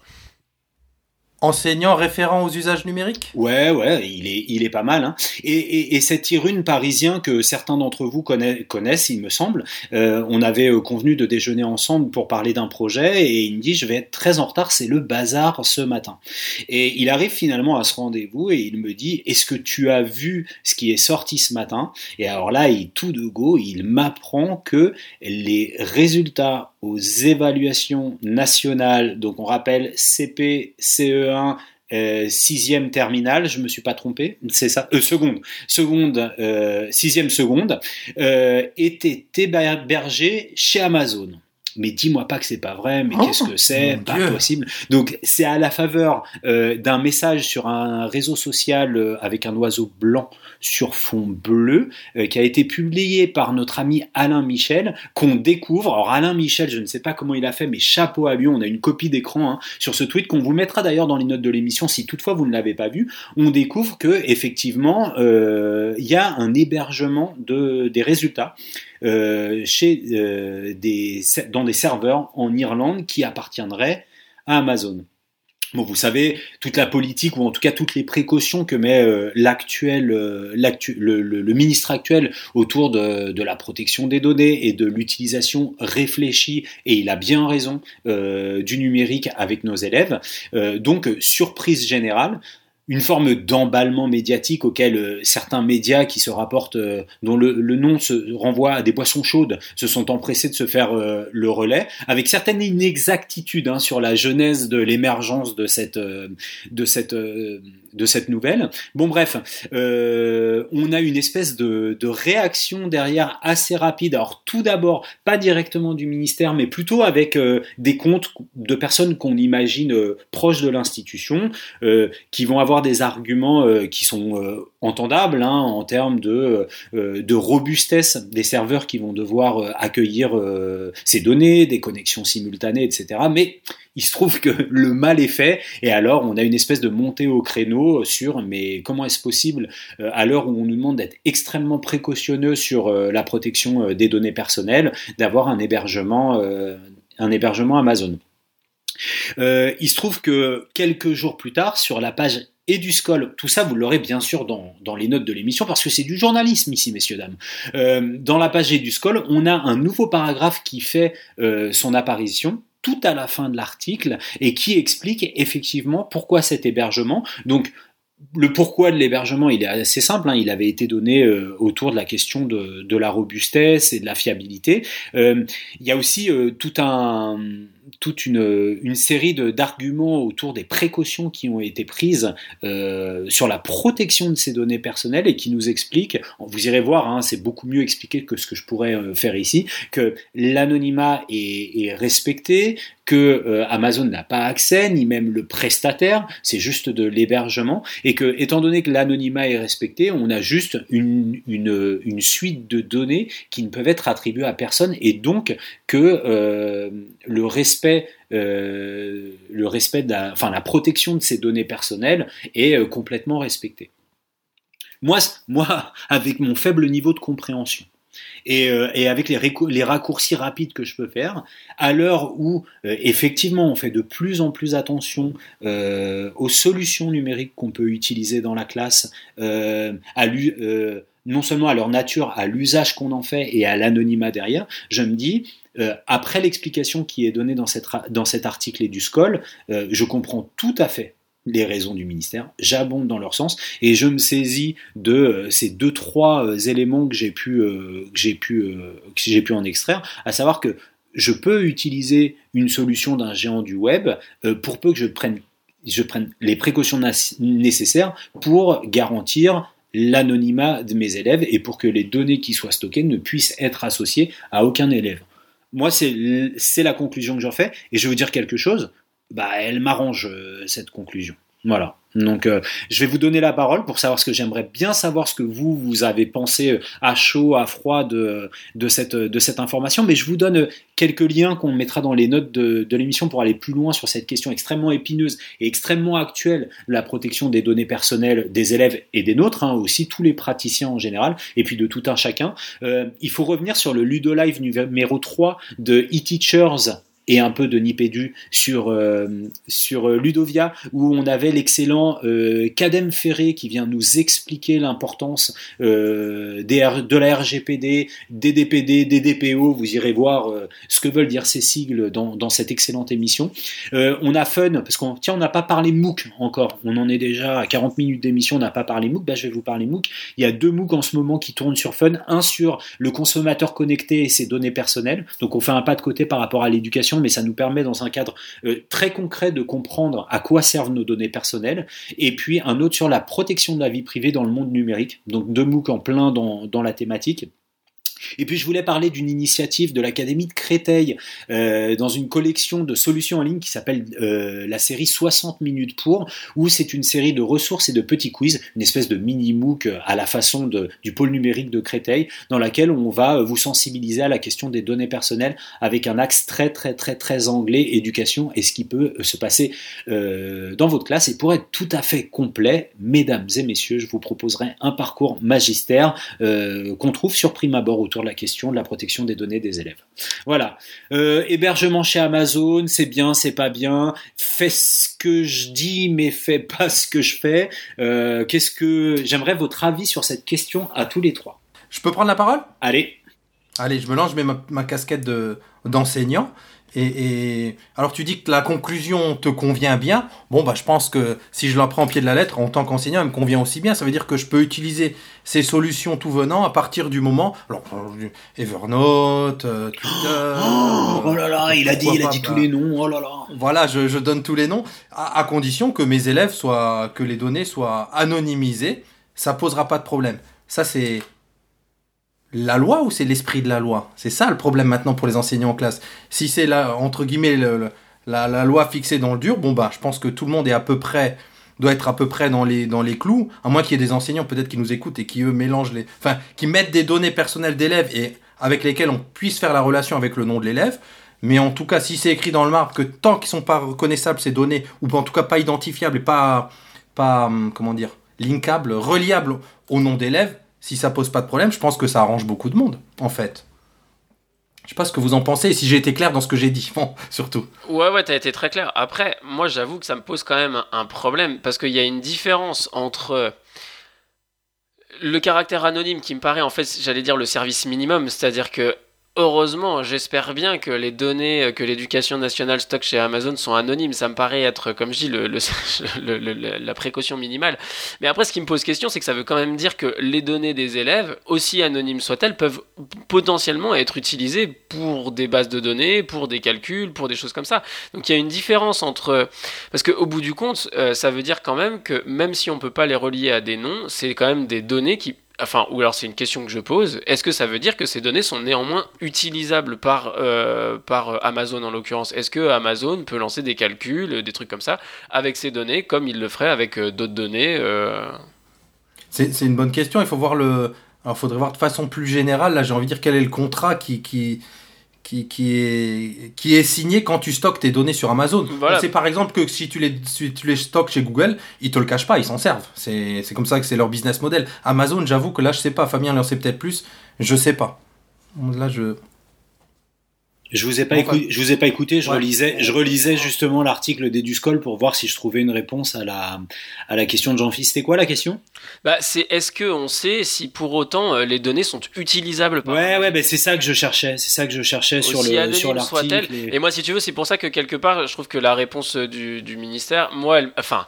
Enseignant référent aux usages numériques? Ouais, ouais, il est, il est pas mal. Hein. Et, et, et cet Irune parisien que certains d'entre vous connaissent, il me semble, euh, on avait euh, convenu de déjeuner ensemble pour parler d'un projet et il me dit je vais être très en retard, c'est le bazar ce matin. Et il arrive finalement à ce rendez-vous et il me dit est-ce que tu as vu ce qui est sorti ce matin? Et alors là, il tout de go, il m'apprend que les résultats aux évaluations nationales, donc on rappelle CP, CE1, euh, sixième terminale, je me suis pas trompé, c'est ça, euh, seconde, seconde, euh, sixième seconde, était hébergé chez Amazon. Mais dis-moi pas que c'est pas vrai, mais Oh, qu'est-ce que c'est? Pas Dieu. possible. Donc c'est à la faveur euh, d'un message sur un réseau social euh, avec un oiseau blanc sur fond bleu euh, qui a été publié par notre ami Alain Michel qu'on découvre. Alors Alain Michel, je ne sais pas comment il a fait, mais chapeau à lui. On a une copie d'écran hein, sur ce tweet qu'on vous mettra d'ailleurs dans les notes de l'émission si toutefois vous ne l'avez pas vu. On découvre que effectivement euh, il y a un hébergement de des résultats chez euh, des dans des serveurs en Irlande qui appartiendraient à Amazon. Bon, vous savez, toute la politique, ou en tout cas toutes les précautions que met euh, l'actuel, euh, l'actu- le, ministre actuel autour de, la protection des données et de l'utilisation réfléchie, et il a bien raison, euh, du numérique avec nos élèves. Euh, donc, euh, surprise générale, une forme d'emballement médiatique auquel euh, certains médias qui se rapportent, euh, dont le, nom se renvoie à des boissons chaudes, se sont empressés de se faire euh, le relais, avec certaines inexactitudes hein, sur la genèse de l'émergence de cette, de cette, de cette nouvelle. Bon bref, euh, on a une espèce de, réaction derrière assez rapide. Alors tout d'abord, pas directement du ministère, mais plutôt avec euh, des comptes de personnes qu'on imagine euh, proches de l'institution, qui vont avoir des arguments qui sont entendables hein, en termes de, de robustesse des serveurs qui vont devoir accueillir ces données, des connexions simultanées, etc. Mais il se trouve que le mal est fait et alors on a une espèce de montée au créneau sur mais comment est-ce possible euh, à l'heure où on nous demande d'être extrêmement précautionneux sur euh, la protection euh, des données personnelles d'avoir un hébergement Amazon. Il se trouve que quelques jours plus tard sur la page Eduscol, tout ça vous l'aurez bien sûr dans, les notes de l'émission parce que c'est du journalisme ici messieurs dames. Dans la page Eduscol, on a un nouveau paragraphe qui fait son apparition tout à la fin de l'article et qui explique effectivement pourquoi cet hébergement. Donc le pourquoi de l'hébergement, il est assez simple. hein. il avait été donné euh, autour de la question de, la robustesse et de la fiabilité. Euh, il y a aussi euh, tout un, toute une, une série d'arguments autour des précautions qui ont été prises euh, sur la protection de ces données personnelles et qui nous expliquent, vous irez voir, hein, c'est beaucoup mieux expliqué que ce que je pourrais euh, faire ici, que l'anonymat est, respecté, que euh, Amazon n'a pas accès, ni même le prestataire, c'est juste de l'hébergement, et que, étant donné que l'anonymat est respecté, on a juste une, une, une suite de données qui ne peuvent être attribuées à personne, et donc que le respect, euh, le respect, de la, enfin la protection de ces données personnelles est euh, complètement respectée. Moi, moi, avec mon faible niveau de compréhension et, euh, avec les, raccourcis rapides que je peux faire, à l'heure où effectivement on fait de plus en plus attention aux solutions numériques qu'on peut utiliser dans la classe, non seulement à leur nature, à l'usage qu'on en fait et à l'anonymat derrière, je me dis, euh, après l'explication qui est donnée dans, cet article et du SCOL, euh, je comprends tout à fait les raisons du ministère, j'abonde dans leur sens et je me saisis de euh, ces deux trois éléments que j'ai pu pu pu en extraire, à savoir que je peux utiliser une solution d'un géant du web pour peu que je prenne je prenne les précautions nécessaires pour garantir l'anonymat de mes élèves et pour que les données qui soient stockées ne puissent être associées à aucun élève. Moi, c'est la conclusion que j'en fais et je veux dire quelque chose. Bah, elle m'arrange euh, cette conclusion. Voilà. Donc, euh, je vais vous donner la parole pour savoir ce que j'aimerais bien savoir ce que vous vous avez pensé euh, à chaud, à froid de de cette de cette information. Mais je vous donne euh, quelques liens qu'on mettra dans les notes de, de l'émission pour aller plus loin sur cette question extrêmement épineuse et extrêmement actuelle la protection des données personnelles des élèves et des nôtres, hein, aussi tous les praticiens en général, et puis de tout un chacun. Euh, il faut revenir sur le Ludolive numéro 3 de e-teachers et un peu de Nipédu sur, euh, sur euh, Ludovia, où on avait l'excellent euh, Kadem Ferré qui vient nous expliquer l'importance euh, de la RGPD, des DPD, des DPO. Vous irez voir ce que veulent dire ces sigles dans, dans cette excellente émission. On a fun, parce qu'on tiens, on n'a pas parlé MOOC encore. On en est déjà à 40 minutes d'émission, on n'a pas parlé MOOC. Bah, je vais vous parler MOOC. Il y a deux MOOC en ce moment qui tournent sur Fun. Un sur le consommateur connecté et ses données personnelles. Donc on fait un pas de côté par rapport à l'éducation, mais ça nous permet dans un cadre euh, très concret de comprendre à quoi servent nos données personnelles. Et puis un autre sur la protection de la vie privée dans le monde numérique. Donc deux MOOC en plein dans, dans la thématique. Et puis je voulais parler d'une initiative de l'Académie de Créteil euh, dans une collection de solutions en ligne qui s'appelle euh, la série 60 minutes pour, où c'est une série de ressources et de petits quiz, une espèce de mini MOOC à la façon de, du pôle numérique de Créteil, dans laquelle on va vous sensibiliser à la question des données personnelles avec un axe très très très très anglais éducation et ce qui peut se passer euh, dans votre classe. Et pour être tout à fait complet, mesdames et messieurs, je vous proposerai un parcours magistère euh, qu'on trouve sur prime abord autour de la question de la protection des données des élèves. Voilà. Euh, hébergement chez Amazon, c'est bien, c'est pas bien. Fais ce que je dis, mais fais pas ce que je fais. Euh, Qu'est-ce que j'aimerais votre avis sur cette question à tous les trois. Je peux prendre la parole? Allez. Allez, je me lance, je mets ma, ma casquette d'enseignant. Et, et, alors tu dis que la conclusion te convient bien. Bon bah je pense que si je la prends au pied de la lettre en tant qu'enseignant, elle me convient aussi bien. Ça veut dire que je peux utiliser ces solutions tout venant à partir du moment. Alors Evernote, euh, Twitter. Oh, oh là là, il a dit, il a dit tous les noms. Oh là là. Voilà, je, je donne tous les noms à, à, condition que mes élèves soient, que les données soient anonymisées. Ça posera pas de problème. Ça c'est la loi ou c'est l'esprit de la loi? C'est ça le problème maintenant pour les enseignants en classe. Si c'est la, entre guillemets le, la, loi fixée dans le dur, bon bah je pense que tout le monde est à peu près doit être à peu près dans les, dans les clous, à moins qu'il y ait des enseignants peut-être qui nous écoutent et qui eux mélangent les. Enfin, qui mettent des données personnelles d'élèves et avec lesquelles on puisse faire la relation avec le nom de l'élève. Mais en tout cas, si c'est écrit dans le marbre que tant qu'ils sont pas reconnaissables ces données, ou en tout cas pas identifiables et pas, pas comment dire, linkables, reliables au nom d'élève, si ça pose pas de problème, je pense que ça arrange beaucoup de monde, en fait. Je sais pas ce que vous en pensez si j'ai été clair dans ce que j'ai dit, bon, surtout. Ouais, ouais, t'as été très clair. Après, moi, j'avoue que ça me pose quand même un problème parce qu'il y a une différence entre le caractère anonyme qui me paraît, en fait, j'allais dire le service minimum, c'est-à-dire que Heureusement, j'espère bien que les données que l'éducation nationale stocke chez Amazon sont anonymes. Ça me paraît être, comme je dis, le, le, le, la précaution minimale. Mais après, ce qui me pose question, c'est que ça veut quand même dire que les données des élèves, aussi anonymes soient-elles, peuvent potentiellement être utilisées pour des bases de données, pour des calculs, pour des choses comme ça. Donc il y a une différence entre... Parce qu'au bout du compte, euh, ça veut dire quand même que même si on ne peut pas les relier à des noms, c'est quand même des données qui Enfin, ou alors c'est une question que je pose. Est-ce que ça veut dire que ces données sont néanmoins utilisables par, euh, Amazon en l'occurrence? Est-ce que Amazon peut lancer des calculs, des trucs comme ça, avec ces données, comme il le ferait avec euh, d'autres données euh... C'est une bonne question. Il faut voir le. Alors, faudrait voir de façon plus générale. Là, j'ai envie de dire quel est le contrat qui, qui, qui, est, qui est signé quand tu stockes tes données sur Amazon. Voilà. C'est par exemple que si tu les, si tu les stockes chez Google, ils te le cachent pas, ils s'en servent. C'est comme ça que c'est leur business model. Amazon, j'avoue que là, je sais pas, Fabien en sait peut-être plus, je sais pas. Là, je. Je vous ai pas, écouté, je vous ai pas écouté, je Ouais. relisais, je relisais justement l'article d'Eduscol pour voir si je trouvais une réponse à la, à la question de Jean-Philippe. C'était quoi la question? Bah, C'est est-ce qu'on sait si pour autant euh, les données sont utilisables par Ouais, ouais, ben c'est ça que je cherchais, c'est ça que je cherchais sur aussi le, anonyme sur l'article. et- Et moi, si tu veux, c'est pour ça que quelque part, je trouve que la réponse euh, du, du ministère, moi, elle, enfin,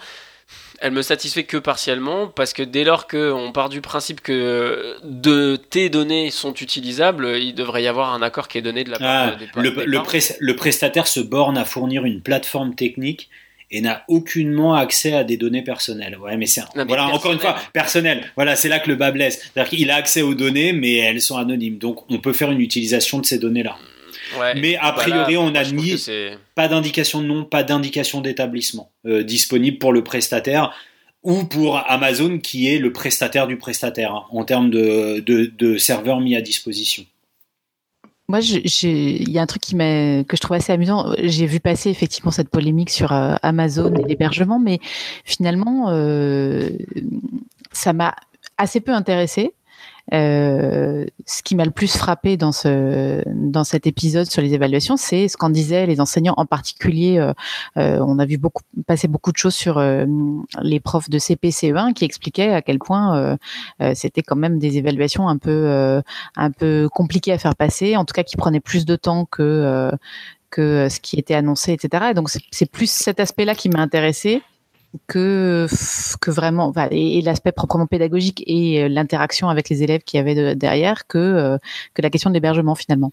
elle me satisfait que partiellement, parce que dès lors qu'on part du principe que de tes données sont utilisables, il devrait y avoir un accord qui est donné de la part Ah, des, le, des le, prestataire se borne à fournir une plateforme technique et n'a aucunement accès à des données personnelles. Ouais, mais c'est voilà encore une fois personnel. Voilà, c'est là que le bas blesse. C'est-à-dire qu'il a accès aux données, mais elles sont anonymes. Donc, on peut faire une utilisation de ces données-là. Ouais, mais a voilà, priori, on moi, a je trouve ni pas d'indication de nom, pas d'indication d'établissement euh, disponible pour le prestataire ou pour Amazon qui est le prestataire du prestataire hein, en termes de, de, de serveurs mis à disposition. Moi, il y a un truc qui que je trouve assez amusant. J'ai vu passer effectivement cette polémique sur euh, Amazon et l'hébergement, mais finalement, euh, ça m'a assez peu intéressé. Euh, ce qui m'a le plus frappé dans ce dans cet épisode sur les évaluations, c'est ce qu'en disaient les enseignants, en particulier. euh, euh, on a vu beaucoup passer beaucoup de choses sur les profs de CP CE1 qui expliquaient à quel point c'était quand même des évaluations un peu un peu compliquées à faire passer, en tout cas qui prenaient plus de temps que que ce qui était annoncé, etc. Et donc c'est plus cet aspect-là qui m'a intéressé que vraiment et, l'aspect proprement pédagogique et euh, l'interaction avec les élèves qu'il y avait de- derrière que euh, que la question de l'hébergement finalement.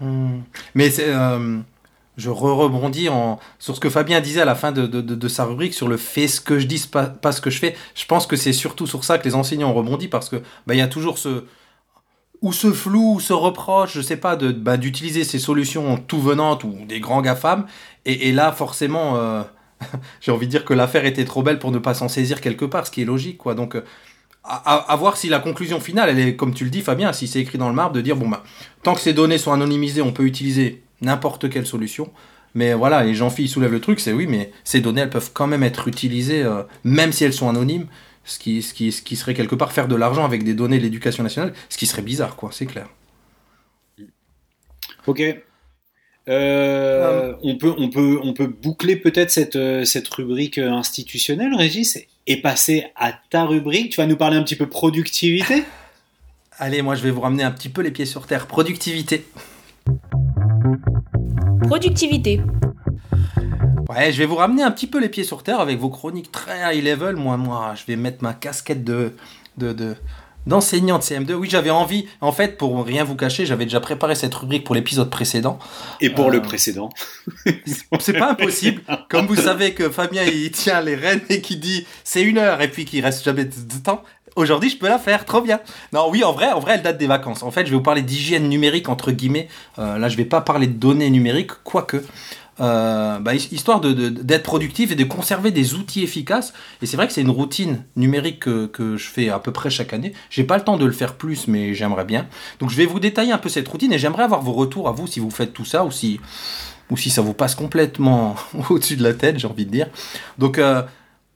Hmm. Mais euh, je re rebondis sur ce que Fabien disait à la fin de, de, sa rubrique sur le fait ce que je dis, pas, ce que je fais. Je pense que c'est surtout sur ça que les enseignants ont rebondi parce que bah, il y a toujours ce. ou ce flou, ou ce reproche, je sais pas, bah, d'utiliser ces solutions tout venantes ou des grands GAFAM. Et, et là, forcément, j'ai envie de dire que l'affaire était trop belle pour ne pas s'en saisir quelque part, ce qui est logique, quoi. Donc, euh, à, voir si la conclusion finale, elle est, comme tu le dis, Fabien, si c'est écrit dans le marbre, de dire, bon, bah, tant que ces données sont anonymisées, on peut utiliser n'importe quelle solution. Mais voilà, et Jean-Philippe soulève le truc, c'est oui, mais ces données, elles peuvent quand même être utilisées, euh, même si elles sont anonymes, ce qui, ce, qui, ce qui serait quelque part faire de l'argent avec des données de l'éducation nationale, ce qui serait bizarre, quoi, c'est clair. Ok. Euh, on, peut, on, peut, on peut boucler peut-être cette, cette rubrique institutionnelle, Régis, et passer à ta rubrique. Tu vas nous parler un petit peu productivité? Allez, moi je vais vous ramener un petit peu les pieds sur terre. Productivité. Productivité. Ouais, je vais vous ramener un petit peu les pieds sur terre avec vos chroniques très high level. Moi, moi, je vais mettre ma casquette de, de, de d'enseignant de CM2. Oui, j'avais envie, en fait, pour rien vous cacher, j'avais déjà préparé cette rubrique pour l'épisode précédent. Et pour euh... le précédent. c'est pas impossible. Comme vous savez que Fabien, il tient les rênes et qui dit c'est une heure et puis qu'il reste jamais de temps. Aujourd'hui, je peux la faire, trop bien. Non, oui, en vrai, en vrai, elle date des vacances. En fait, je vais vous parler d'hygiène numérique entre guillemets. Euh, là, je vais pas parler de données numériques, quoique. Euh, bah, histoire d'être productif et de conserver des outils efficaces. Et c'est vrai que c'est une routine numérique que, que, je fais à peu près chaque année. J'ai pas le temps de le faire plus, mais j'aimerais bien. Donc je vais vous détailler un peu cette routine et j'aimerais avoir vos retours à vous si vous faites tout ça ou si, ou si ça vous passe complètement au-dessus de la tête, j'ai envie de dire. Donc euh,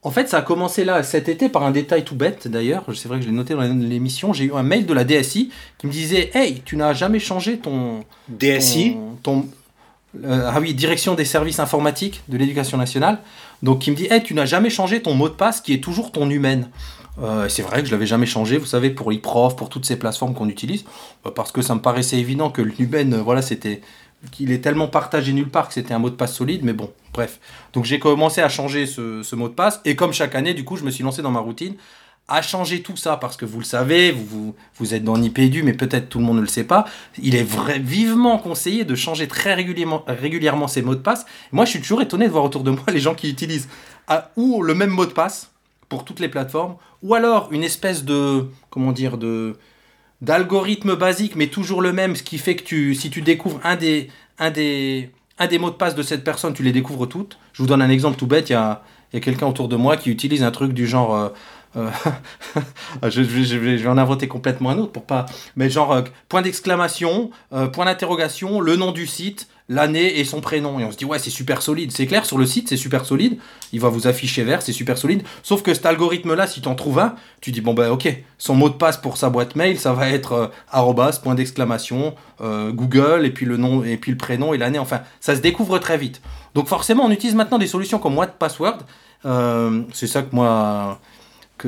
en fait, ça a commencé là cet été par un détail tout bête d'ailleurs. C'est vrai que je l'ai noté dans l'émission. J'ai eu un mail de la DSI qui me disait Hey, tu n'as jamais changé ton. DSI ton, ton ah oui, direction des services informatiques de l'éducation nationale. Donc, qui me dit Hey, tu n'as jamais changé ton mot de passe qui est toujours ton humaine. Euh, c'est vrai que je l'avais jamais changé, vous savez, pour e-prof, pour toutes ces plateformes qu'on utilise, parce que ça me paraissait évident que le humaine, voilà, c'était qu'il est tellement partagé nulle part que c'était un mot de passe solide, mais bon, bref. Donc j'ai commencé à changer ce, mot de passe, et comme chaque année, du coup, je me suis lancé dans ma routine à changer tout ça, parce que vous le savez, vous, vous, êtes dans Nipédu, mais peut-être tout le monde ne le sait pas, il est vivement conseillé de changer très régulièrement, régulièrement ces mots de passe. Moi, je suis toujours étonné de voir autour de moi les gens qui utilisent à, ou le même mot de passe pour toutes les plateformes, ou alors une espèce de, comment dire, de d'algorithme basique, mais toujours le même, ce qui fait que tu, si tu découvres un des, un des, un des mots de passe de cette personne, tu les découvres toutes. Je vous donne un exemple tout bête, il y a, y a quelqu'un autour de moi qui utilise un truc du genre... Euh, euh, je, vais en inventer complètement un autre pour pas... Mais genre, euh, point d'exclamation, euh, point d'interrogation, le nom du site, l'année et son prénom. Et on se dit, ouais, c'est super solide. C'est clair, sur le site, c'est super solide. Il va vous afficher vert, c'est super solide. Sauf que cet algorithme-là, si tu en trouves un, tu dis, bon, ben, ok, son mot de passe pour sa boîte mail, ça va être arrobas, point d'exclamation, Google, et puis le nom, et puis le prénom et l'année. Enfin, ça se découvre très vite. Donc, forcément, on utilise maintenant des solutions comme What Password. C'est ça que moi.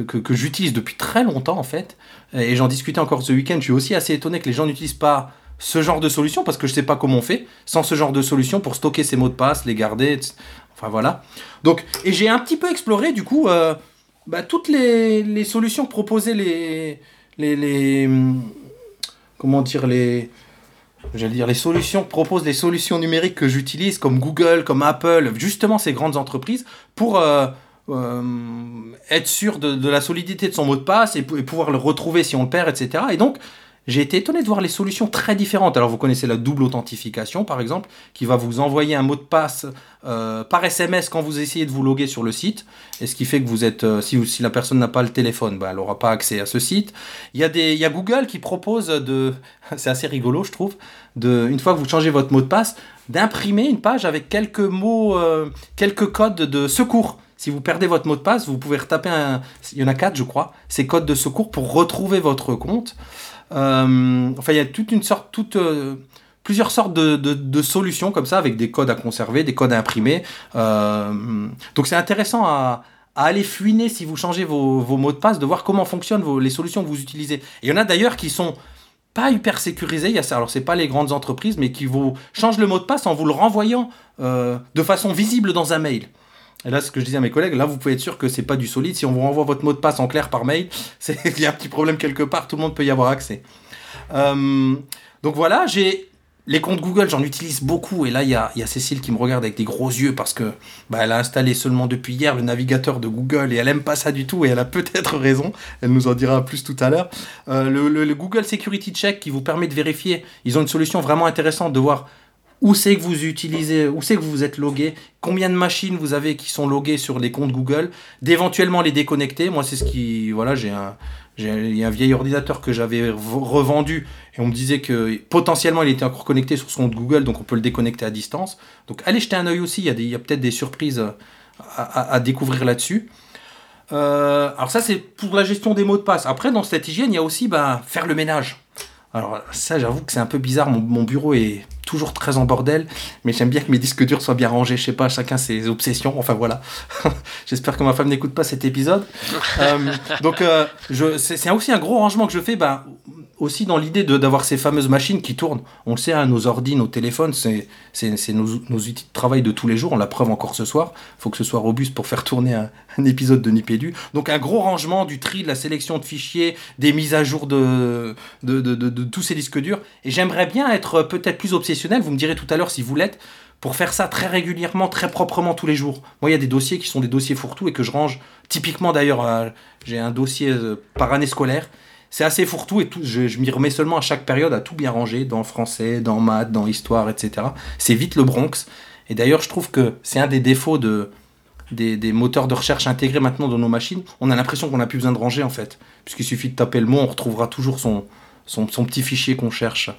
Que, j'utilise depuis très longtemps en fait, et j'en discutais encore ce week-end, je suis aussi assez étonné que les gens n'utilisent pas ce genre de solution parce que je sais pas comment on fait sans ce genre de solution pour stocker ces mots de passe, les garder, enfin voilà. Donc et j'ai un petit peu exploré du coup euh, bah, toutes les, solutions que proposaient les, les, les comment dire les j'allais dire les solutions proposent les solutions numériques que j'utilise comme Google, comme Apple, justement ces grandes entreprises pour euh, être sûr de, de, la solidité de son mot de passe et, pouvoir le retrouver si on le perd, etc. Et donc j'ai été étonné de voir les solutions très différentes. Alors vous connaissez la double authentification par exemple, qui va vous envoyer un mot de passe euh, par SMS quand vous essayez de vous loguer sur le site, et ce qui fait que vous êtes, euh, si, si, la personne n'a pas le téléphone, bah, elle n'aura pas accès à ce site. Il y, a y a Google qui propose de, c'est assez rigolo je trouve, de, une fois que vous changez votre mot de passe, d'imprimer une page avec quelques mots, euh, quelques codes de secours. Si vous perdez votre mot de passe, vous pouvez retaper un, il y en a quatre je crois, ces codes de secours pour retrouver votre compte. Euh, enfin, il y a toute une sorte, euh, plusieurs sortes de, de, solutions comme ça, avec des codes à conserver, des codes à imprimer. Euh, donc c'est intéressant à, aller fuiner si vous changez vos, mots de passe, de voir comment fonctionnent les solutions que vous utilisez. Il y en a d'ailleurs qui sont pas hyper sécurisés. Il y a ça. Alors c'est pas les grandes entreprises, mais qui vous changent le mot de passe en vous le renvoyant de façon visible dans un mail. Et là, ce que je disais à mes collègues, là, vous pouvez être sûr que c'est pas du solide. Si on vous renvoie votre mot de passe en clair par mail, c'est il y a un petit problème quelque part. Tout le monde peut y avoir accès. Euh, donc voilà, j'ai les comptes Google, j'en utilise beaucoup. Et là, il y a, y a, Cécile qui me regarde avec des gros yeux parce que bah, elle a installé seulement depuis hier le navigateur de Google et elle aime pas ça du tout. Et elle a peut-être raison. Elle nous en dira plus tout à l'heure. Euh, le, le, Google Security Check qui vous permet de vérifier. Ils ont une solution vraiment intéressante de voir où c'est que vous utilisez, où c'est que vous êtes logué, combien de machines vous avez qui sont loguées sur les comptes Google, d'éventuellement les déconnecter. Moi, c'est ce qui, voilà, j'ai un, vieil ordinateur que j'avais revendu et on me disait que potentiellement il était encore connecté sur son compte Google, donc on peut le déconnecter à distance. Donc allez jeter un œil aussi, il y a, il y a peut-être des surprises à, découvrir là-dessus. Euh, alors ça c'est pour la gestion des mots de passe. Après dans cette hygiène il y a aussi bah, faire le ménage. Alors ça j'avoue que c'est un peu bizarre, mon, bureau est toujours très en bordel, mais j'aime bien que mes disques durs soient bien rangés, je sais pas, chacun ses obsessions, enfin voilà. J'espère que ma femme n'écoute pas cet épisode. euh, donc euh, c'est aussi un gros rangement que je fais, bah, aussi dans l'idée d'avoir ces fameuses machines qui tournent. On le sait, hein, nos ordi, nos téléphones, c'est nos, nos, outils de travail de tous les jours. On la preuve encore ce soir. Il faut que ce soit robuste pour faire tourner un, épisode de Nipédu. Donc un gros rangement du tri, de la sélection de fichiers, des mises à jour de, de, de, de tous ces disques durs. Et j'aimerais bien être peut-être plus obsessionnel, vous me direz tout à l'heure si vous l'êtes, pour faire ça très régulièrement, très proprement tous les jours. Moi, il y a des dossiers qui sont des dossiers fourre-tout et que je range. Typiquement, d'ailleurs, euh, j'ai un dossier euh, par année scolaire c'est assez fourre-tout et. Je, m'y remets seulement à chaque période à tout bien ranger, dans français, dans maths, dans histoire, etc. C'est vite le Bronx. Et d'ailleurs, je trouve que c'est un des défauts de, des, moteurs de recherche intégrés maintenant dans nos machines. On a l'impression qu'on n'a plus besoin de ranger en fait. Puisqu'il suffit de taper le mot, on retrouvera toujours son, petit fichier qu'on cherche.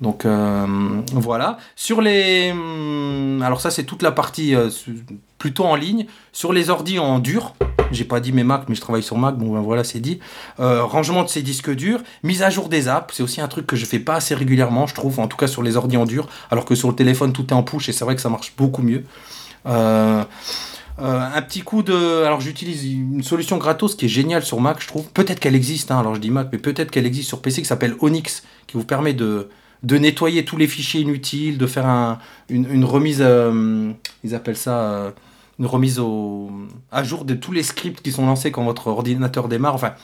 Donc euh, voilà. Sur les. Hum, alors, ça, c'est toute la partie euh, plutôt en ligne. Sur les ordi en dur, j'ai pas dit mes Mac, mais je travaille sur Mac, bon ben voilà, c'est dit. Euh, rangement de ces disques durs, mise à jour des apps, c'est aussi un truc que je fais pas assez régulièrement, je trouve, en tout cas sur les ordi en dur, alors que sur le téléphone tout est en push et c'est vrai que ça marche beaucoup mieux. Un petit coup de. Alors j'utilise une solution gratos qui est géniale sur Mac, je trouve. Peut-être qu'elle existe, hein, alors je dis Mac, mais peut-être qu'elle existe sur PC qui s'appelle Onyx, qui vous permet de, de nettoyer tous les fichiers inutiles, de faire un, une, remise. ils appellent ça une remise au, à jour de tous les scripts qui sont lancés quand votre ordinateur démarre. Enfin,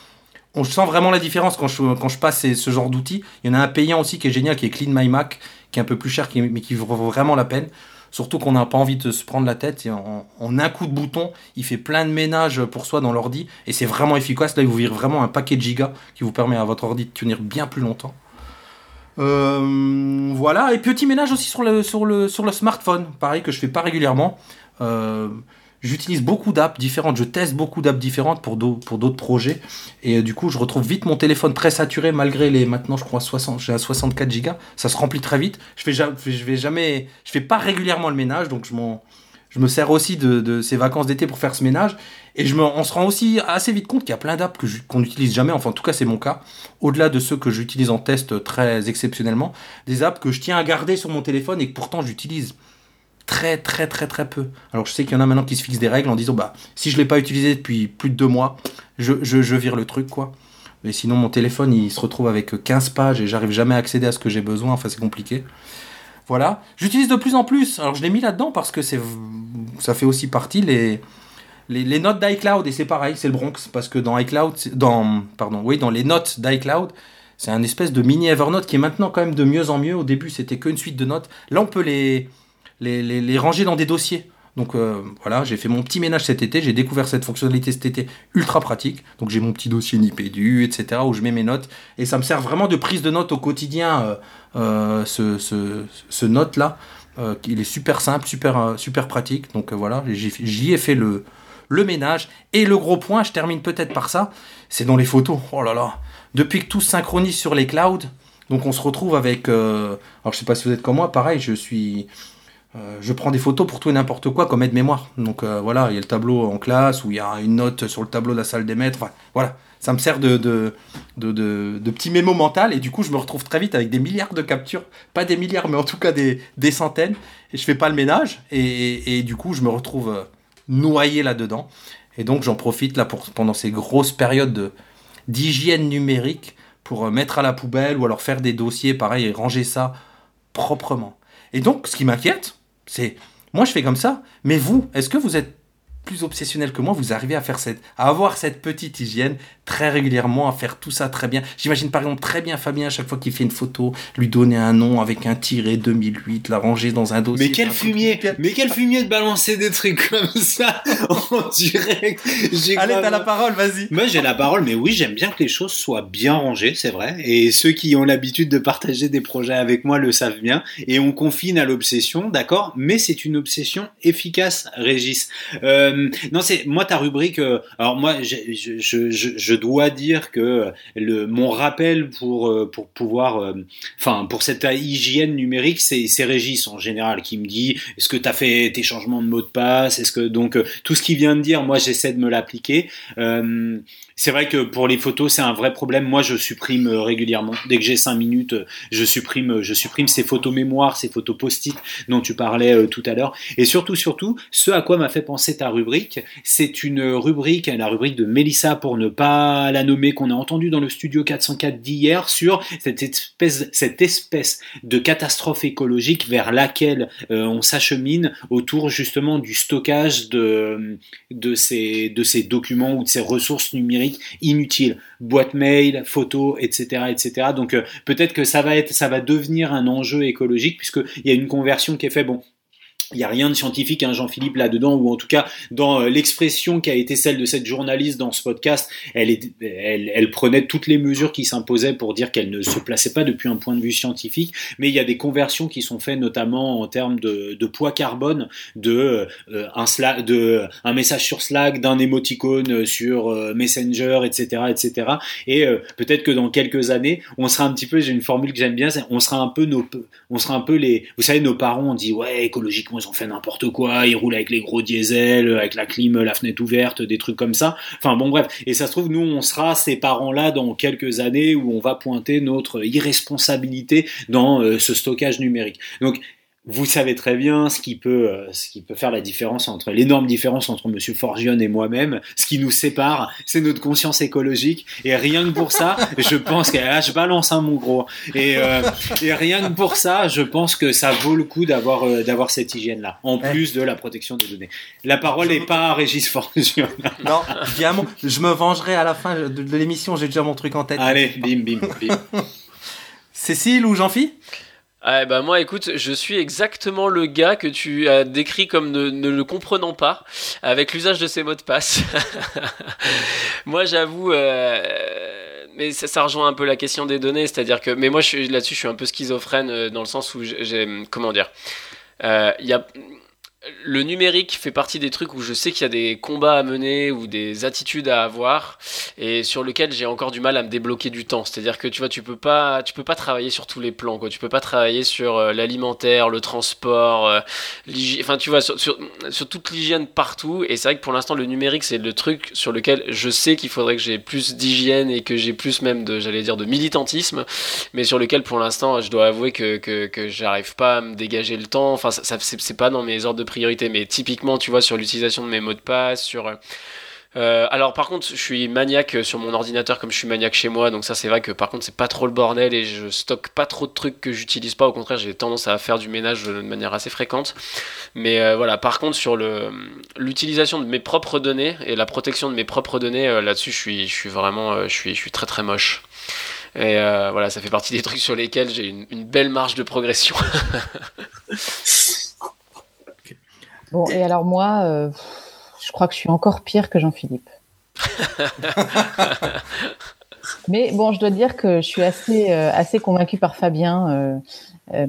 on sent vraiment la différence quand je, passe ce genre d'outils. Il y en a un payant aussi qui est génial, qui est Clean My Mac, qui est un peu plus cher, mais qui vaut vraiment la peine. Surtout qu'on n'a pas envie de se prendre la tête. En, un coup de bouton, il fait plein de ménage pour soi dans l'ordi. Et c'est vraiment efficace. Là, il vous vire vraiment un paquet de gigas qui vous permet à votre ordi de tenir bien plus longtemps. Euh, voilà. Et petit ménage aussi sur le, sur, le, sur le smartphone. Pareil que je fais pas régulièrement. Euh, j'utilise beaucoup d'apps différentes, je teste beaucoup d'apps différentes pour d'autres projets. Et euh, du coup, je retrouve vite mon téléphone très saturé malgré les maintenant, je crois, 60, j'ai 64 Go. Ça se remplit très vite. Je fais, je vais jamais, je fais pas régulièrement le ménage, donc je, je me sers aussi de, ces vacances d'été pour faire ce ménage. Et on se rend aussi assez vite compte qu'il y a plein d'apps qu'on n'utilise jamais. Enfin, en tout cas, c'est mon cas. Au-delà de ceux que j'utilise en test très exceptionnellement, des apps que je tiens à garder sur mon téléphone et que pourtant j'utilise très très très très peu. Alors je sais qu'il y en a maintenant qui se fixent des règles en disant bah si je l'ai pas utilisé depuis plus de deux mois, je, je, vire le truc quoi. Mais sinon mon téléphone il se retrouve avec 15 pages et j'arrive jamais à accéder à ce que j'ai besoin, enfin c'est compliqué. Voilà. J'utilise de plus en plus. Alors je l'ai mis là-dedans parce que c'est ça fait aussi partie les les, les notes d'iCloud et c'est pareil, c'est le Bronx parce que dans iCloud dans pardon, oui, dans les notes d'iCloud, c'est un espèce de mini Evernote qui est maintenant quand même de mieux en mieux. Au début, c'était qu'une suite de notes. Là, on peut les les, ranger dans des dossiers. Donc euh, voilà, j'ai fait mon petit ménage cet été, j'ai découvert cette fonctionnalité cet été ultra pratique. Donc j'ai mon petit dossier Nipédu, etc. où je mets mes notes. Et ça me sert vraiment de prise de notes au quotidien, euh, euh, ce, note-là. il est super simple, super, pratique. Donc voilà, j'y ai fait le, le ménage. Et le gros point, je termine peut-être par ça, c'est dans les photos. Oh là là, depuis que tout se synchronise sur les clouds, donc on se retrouve avec... alors je sais pas si vous êtes comme moi, pareil, je suis euh, je prends des photos pour tout et n'importe quoi comme aide-mémoire. Donc euh, voilà, il y a le tableau en classe où il y a une note sur le tableau de la salle des maîtres. voilà, ça me sert de, petit mémo mental et du coup je me retrouve très vite avec des milliards de captures. Pas des milliards, mais en tout cas des, centaines. Et je fais pas le ménage et, et, du coup je me retrouve euh, noyé là-dedans. Et donc j'en profite là pour, pendant ces grosses périodes d'hygiène numérique pour mettre à la poubelle ou alors faire des dossiers pareil et ranger ça proprement. Et donc ce qui m'inquiète, c'est moi je fais comme ça, mais vous, est-ce que vous êtes plus obsessionnel que moi, vous arrivez à faire cette, à avoir cette petite hygiène très régulièrement, à faire tout ça très bien. J'imagine par exemple très bien Fabien à chaque fois qu'il fait une photo, lui donner un nom avec un tiret 2008, la ranger dans un dossier. Mais quel fumier, mais quel fumier de balancer des trucs comme ça en direct. Allez, t'as la parole, vas-y. Moi, j'ai la parole, mais oui, j'aime bien que les choses soient bien rangées, c'est vrai. Et ceux qui ont l'habitude de partager des projets avec moi le savent bien. Et on confine à l'obsession, d'accord, mais c'est une obsession efficace, Régis. Euh, non, c'est moi ta rubrique. Euh, alors moi, je, je, je, je, dois dire que le mon rappel pour euh, pouvoir, euh, enfin pour cette hygiène numérique, c'est Régis en général qui me dit est-ce que tu as fait tes changements de mot de passe, est-ce que donc tout ce qu'il vient de dire, moi j'essaie de me l'appliquer. Euh, c'est vrai que pour les photos, c'est un vrai problème. Moi, je supprime euh, régulièrement. Dès que j'ai cinq minutes, euh, je supprime, euh, je supprime ces photos mémoire, ces photos post-it dont tu parlais tout à l'heure. Et surtout, surtout, ce à quoi m'a fait penser ta rubrique, c'est une rubrique, la rubrique de Mélissa pour ne pas la nommer, qu'on a entendu dans le studio 404 d'hier sur cette espèce, cette espèce de catastrophe écologique vers laquelle on s'achemine autour justement du stockage de, de ces, de ces documents ou de ces ressources numériques inutile, boîte mail, photos, etc., etc. Donc euh, peut-être que ça va être, ça va devenir un enjeu écologique puisqu'il y a une conversion qui est faite. Bon, il n'y a rien de scientifique, hein, Jean-Philippe, là-dedans, ou en tout cas dans euh, l'expression qui a été celle de cette journaliste dans ce podcast, elle, prenait toutes les mesures qui s'imposaient pour dire qu'elle ne se plaçait pas depuis un point de vue scientifique, mais il y a des conversions qui sont faites notamment en termes de, poids carbone, euh, Slack, de un message sur Slack, d'un émoticône sur euh, Messenger, etc., etc. Et peut-être que dans quelques années, on sera un petit peu, j'ai une formule que j'aime bien, on sera un peu nos, on sera un peu les, vous savez, nos parents, on dit ouais écologiquement ils fait n'importe quoi, ils roulent avec les gros diesels, avec la clim, la fenêtre ouverte, des trucs comme ça. Enfin bon bref, et ça se trouve nous on sera ces parents-là dans quelques années où on va pointer notre irresponsabilité dans euh, ce stockage numérique. Donc vous savez très bien ce qui peut, euh, ce qui peut faire la différence entre l'énorme différence entre Monsieur Forgione et moi-même. Ce qui nous sépare, c'est notre conscience écologique. Et rien que pour ça, je pense que là, je balance un mon gros. Et, euh, et rien que pour ça, je pense que ça vaut le coup d'avoir euh, d'avoir cette hygiène-là, en plus de la protection des données. La parole n'est pas à Régis Forgione. Non, je me vengerai à la fin de, l'émission. J'ai déjà mon truc en tête. Allez, bim, bim, bim. Cécile ou Jean-Phi? Ah, bah moi écoute, je suis exactement le gars que tu as décrit comme ne, le comprenant pas avec l'usage de ces mots de passe. moi j'avoue, euh, mais ça, rejoint un peu la question des données, c'est-à-dire que, mais moi là-dessus je suis un peu schizophrène euh, dans le sens où j'ai, comment dire, euh, il y a le numérique fait partie des trucs où je sais qu'il y a des combats à mener ou des attitudes à avoir et sur lequel j'ai encore du mal à me débloquer du temps. C'est-à-dire que tu vois, tu peux pas, tu peux pas travailler sur tous les plans. Quoi. Tu peux pas travailler sur euh, l'alimentaire, le transport, euh, enfin tu vois, sur, sur, toute l'hygiène partout. Et c'est vrai que pour l'instant, le numérique c'est le truc sur lequel je sais qu'il faudrait que j'ai plus d'hygiène et que j'ai plus même de, j'allais dire, de militantisme, mais sur lequel pour l'instant, je dois avouer que que, que j'arrive pas à me dégager le temps. Enfin, ça, ça c'est pas dans mes ordres de mais typiquement, tu vois, sur l'utilisation de mes mots de passe, sur... Euh, alors par contre, je suis maniaque sur mon ordinateur comme je suis maniaque chez moi, donc ça c'est vrai que par contre c'est pas trop le bordel et je stocke pas trop de trucs que j'utilise pas. Au contraire, j'ai tendance à faire du ménage de manière assez fréquente. Mais euh, voilà, par contre sur l'utilisation de mes propres données et la protection de mes propres données, euh, là-dessus je suis je suis vraiment je suis je suis très très moche. Et voilà, ça fait partie des trucs sur lesquels j'ai une belle marge de progression. Bon, et alors moi, euh, je crois que je suis encore pire que Jean-Philippe. Mais bon, je dois dire que je suis assez, euh, assez convaincue par Fabien. Euh,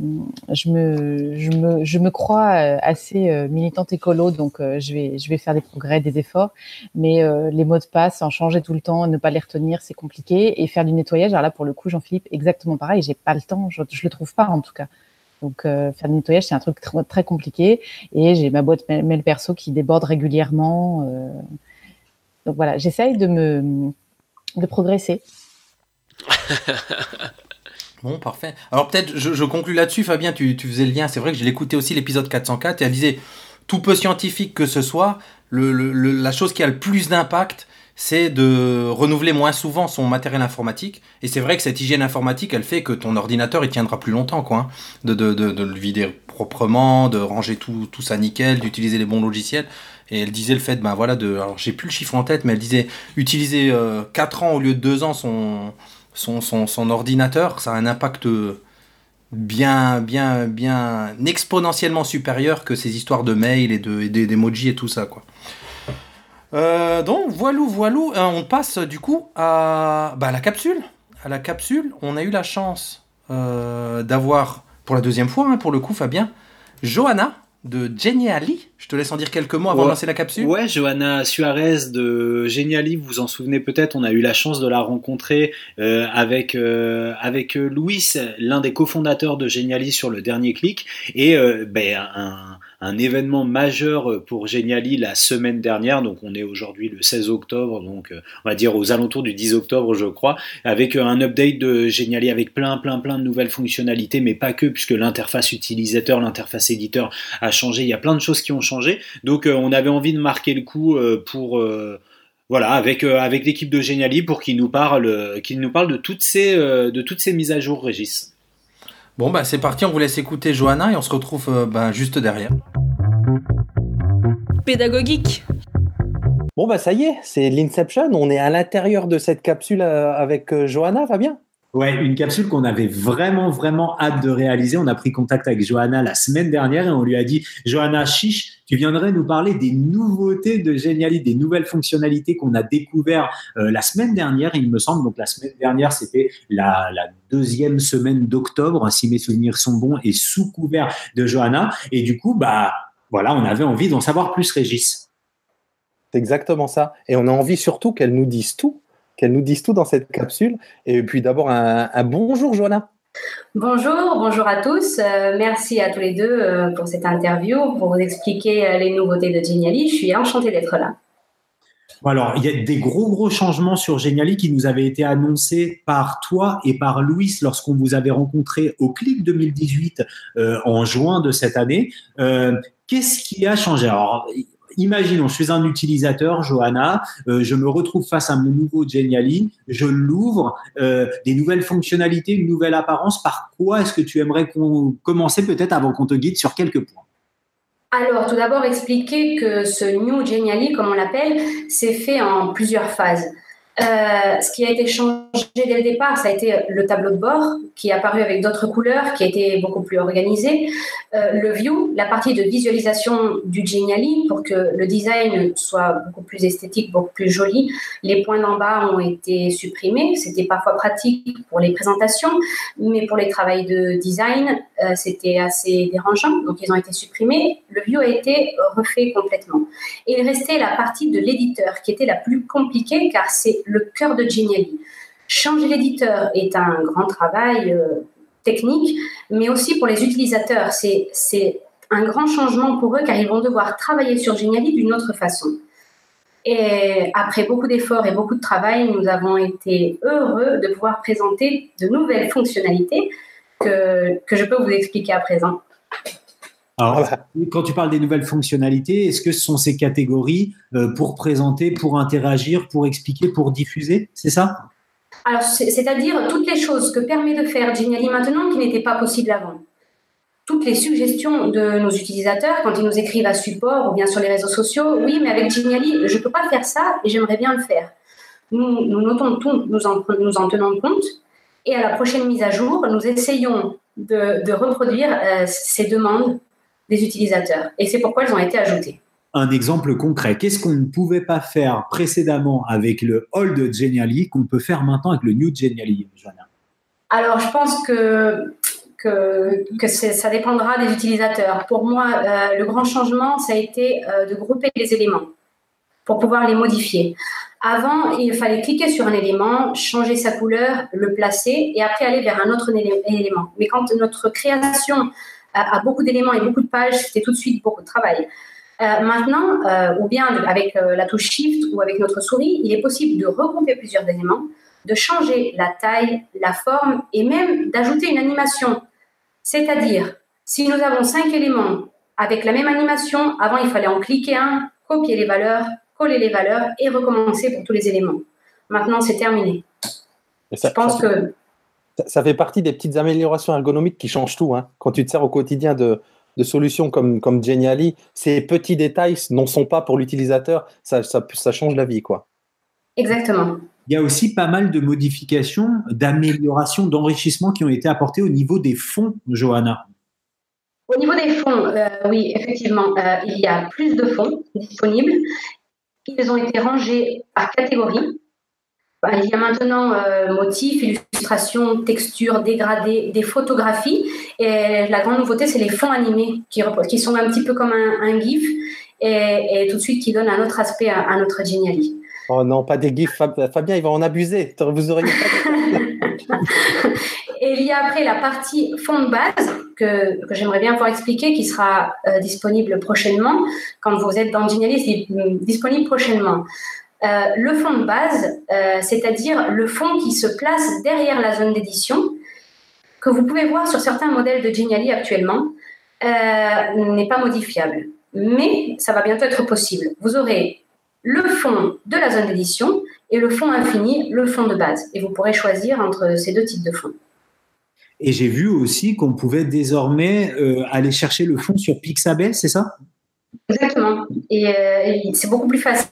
je, me, je, me, je me crois assez militante écolo, donc je, vais, je vais faire des progrès, des efforts. Mais les mots de passe, en changer tout le temps, ne pas les retenir, c'est compliqué. Et faire du nettoyage, alors là, pour le coup, Jean-Philippe, exactement pareil. J'ai pas le temps, je, je le trouve pas en tout cas. Donc euh, faire du nettoyage, c'est un truc très, compliqué. Et j'ai ma boîte mail perso qui déborde régulièrement. Euh. Donc voilà, j'essaye de me de progresser. Bon, parfait. Alors peut-être, je, conclue là-dessus, Fabien, tu, faisais le lien. C'est vrai que je l'écoutais aussi l'épisode 404 et elle disait, tout peu scientifique que ce soit, la chose qui a le plus d'impact, c'est de renouveler moins souvent son matériel informatique. Et c'est vrai que cette hygiène informatique, elle fait que ton ordinateur, il tiendra plus longtemps, quoi. Hein. De, de, de, le vider proprement, de ranger tout, tout ça nickel, d'utiliser les bons logiciels. Et elle disait le fait, ben voilà, de, alors j'ai plus le chiffre en tête, mais elle disait utiliser 4 ans au lieu de 2 ans son, son, son, son ordinateur, ça a un impact bien, bien, bien exponentiellement supérieur que ces histoires de mails et de, et d'emojis et tout ça, quoi. Euh, donc, voilou, voilou, euh, on passe du coup à, bah, la capsule. À la capsule, on a eu la chance euh, d'avoir, pour la deuxième fois, hein, pour le coup, Fabien, Johanna, de Geniali. Je te laisse en dire quelques mots avant de lancer la capsule. Ouais, Johanna Suarez de Geniali, vous vous en souvenez peut-être, on a eu la chance de la rencontrer euh, avec euh, avec Louis, l'un des cofondateurs de Geniali sur le dernier clic, et ben, un, un événement majeur pour Geniali la semaine dernière, donc on est aujourd'hui le 16 octobre, donc euh, on va dire aux alentours du 10 octobre je crois, avec euh, un update de Geniali avec plein plein plein de nouvelles fonctionnalités, mais pas que, puisque l'interface utilisateur, l'interface éditeur a changé, il y a plein de choses qui ont changé, donc euh, on avait envie de marquer le coup pour... voilà, avec l'équipe de Geniali pour qu'il nous parle, qu'il nous de toutes ces de toutes ces mises à jour, Régis. Bon, bah c'est parti, on vous laisse écouter Johanna et on se retrouve euh, bah, juste derrière. Pédagogique. Bon, bah ça y est, c'est l'Inception. On est à l'intérieur de cette capsule euh, avec euh, Johanna, Fabien? Ouais, une capsule qu'on avait vraiment, vraiment hâte de réaliser. On a pris contact avec Johanna la semaine dernière et on lui a dit, Johanna Chiche, tu viendrais nous parler des nouveautés de Geniali, des nouvelles fonctionnalités qu'on a découvert euh, la semaine dernière, il me semble. Donc la semaine dernière, c'était la, la, deuxième semaine d'octobre, si mes souvenirs sont bons, et sous couvert de Johanna. Et du coup, bah voilà, on avait envie d'en savoir plus, Régis. C'est exactement ça. Et on a envie surtout qu'elle nous dise tout qu'elle nous dise tout dans cette capsule. Et puis d'abord, un, bonjour, Joanna. Bonjour, bonjour à tous. Euh, merci à tous les deux euh, pour cette interview, pour vous expliquer euh, les nouveautés de Geniali. Je suis enchantée d'être là. Alors, il y a des gros, gros changements sur Geniali qui nous avaient été annoncés par toi et par Louis lorsqu'on vous avait rencontré au Clip 2018 en juin de cette année. Qu'est-ce qui a changé? Alors, imaginons, je suis un utilisateur, Johanna, euh, je me retrouve face à mon nouveau Geniali, je l'ouvre, euh, des nouvelles fonctionnalités, une nouvelle apparence. Par quoi est-ce que tu aimerais qu'on commencer peut-être avant qu'on te guide sur quelques points? Alors, tout d'abord, expliquer que ce New Geniali, comme on l'appelle, c'est fait en plusieurs phases. Euh, ce qui a été changé dès le départ, ça a été le tableau de bord qui est apparu avec d'autres couleurs, qui a beaucoup plus organisé. Euh, le view, la partie de visualisation du Geniali pour que le design soit beaucoup plus esthétique, beaucoup plus joli. Les points d'en bas ont été supprimés. C'était parfois pratique pour les présentations, mais pour les travaux de design, euh, c'était assez dérangeant. Donc ils ont été supprimés. Le view a été refait complètement. Et il restait la partie de l'éditeur qui était la plus compliquée car c'est le cœur de Geniali. Changer l'éditeur est un grand travail euh, technique, mais aussi pour les utilisateurs. C'est un grand changement pour eux car ils vont devoir travailler sur Geniali d'une autre façon. Et après beaucoup d'efforts et beaucoup de travail, nous avons été heureux de pouvoir présenter de nouvelles fonctionnalités que, que je peux vous expliquer à présent. Alors, quand tu parles des nouvelles fonctionnalités, est-ce que ce sont ces catégories euh, pour présenter, pour interagir, pour expliquer, pour diffuser C'est ça? Alors, c'est-à-dire toutes les choses que permet de faire Geniali maintenant qui n'étaient pas possibles avant. Toutes les suggestions de nos utilisateurs quand ils nous écrivent à support ou bien sur les réseaux sociaux, oui, mais avec Geniali, je ne peux pas faire ça et j'aimerais bien le faire. Nous, nous notons tout, nous en, nous en tenons compte et à la prochaine mise à jour, nous essayons de, reproduire euh, ces demandes des utilisateurs. Et c'est pourquoi elles ont été ajoutées. Un exemple concret, qu'est-ce qu'on ne pouvait pas faire précédemment avec le old Genially qu'on peut faire maintenant avec le new Genially, Joanna Alors, je pense que que, que ça dépendra des utilisateurs. Pour moi, euh, le grand changement, ça a été euh, de grouper les éléments pour pouvoir les modifier. Avant, il fallait cliquer sur un élément, changer sa couleur, le placer et après aller vers un autre élément. Mais quand notre création à, beaucoup d'éléments et beaucoup de pages, c'était tout de suite beaucoup de travail. Euh, maintenant, euh, ou bien avec euh, la touche Shift ou avec notre souris, il est possible de regrouper plusieurs éléments, de changer la taille, la forme et même d'ajouter une animation. C'est-à-dire, si nous avons cinq éléments avec la même animation, avant il fallait en cliquer un, copier les valeurs, coller les valeurs et recommencer pour tous les éléments. Maintenant, c'est terminé. Je pense que ça fait partie des petites améliorations ergonomiques qui changent tout. Hein. Quand tu te sers au quotidien de, de solutions comme, comme Geniali, ces petits détails n'en sont pas pour l'utilisateur, ça, ça, ça change la vie, quoi. Exactement. Il y a aussi pas mal de modifications, d'améliorations, d'enrichissements qui ont été apportés au niveau des fonds, Johanna. Au niveau des fonds, euh, oui, effectivement, euh, il y a plus de fonds disponibles. Ils ont été rangés par catégorie. Il y a maintenant euh, motifs, illustrations, textures, dégradés, des photographies. Et la grande nouveauté, c'est les fonds animés qui, qui, sont un petit peu comme un, GIF et, tout de suite qui donnent un autre aspect à, notre Geniali. Oh non, pas des GIFs. Fabien, il va en abuser. Vous auriez Et il y a après la partie fond de base que, que j'aimerais bien pouvoir expliquer, qui sera euh, disponible prochainement. Quand vous êtes dans Geniali, c'est disponible prochainement. Euh, le fond de base, euh, c'est-à-dire le fond qui se place derrière la zone d'édition, que vous pouvez voir sur certains modèles de Geniali actuellement, n'est pas modifiable. Mais ça va bientôt être possible. Vous aurez le fond de la zone d'édition et le fond infini, le fond de base. Et vous pourrez choisir entre ces deux types de fonds. Et j'ai vu aussi qu'on pouvait désormais euh, aller chercher le fond sur Pixabay, c'est ça? Exactement. Et, euh, c'est beaucoup plus facile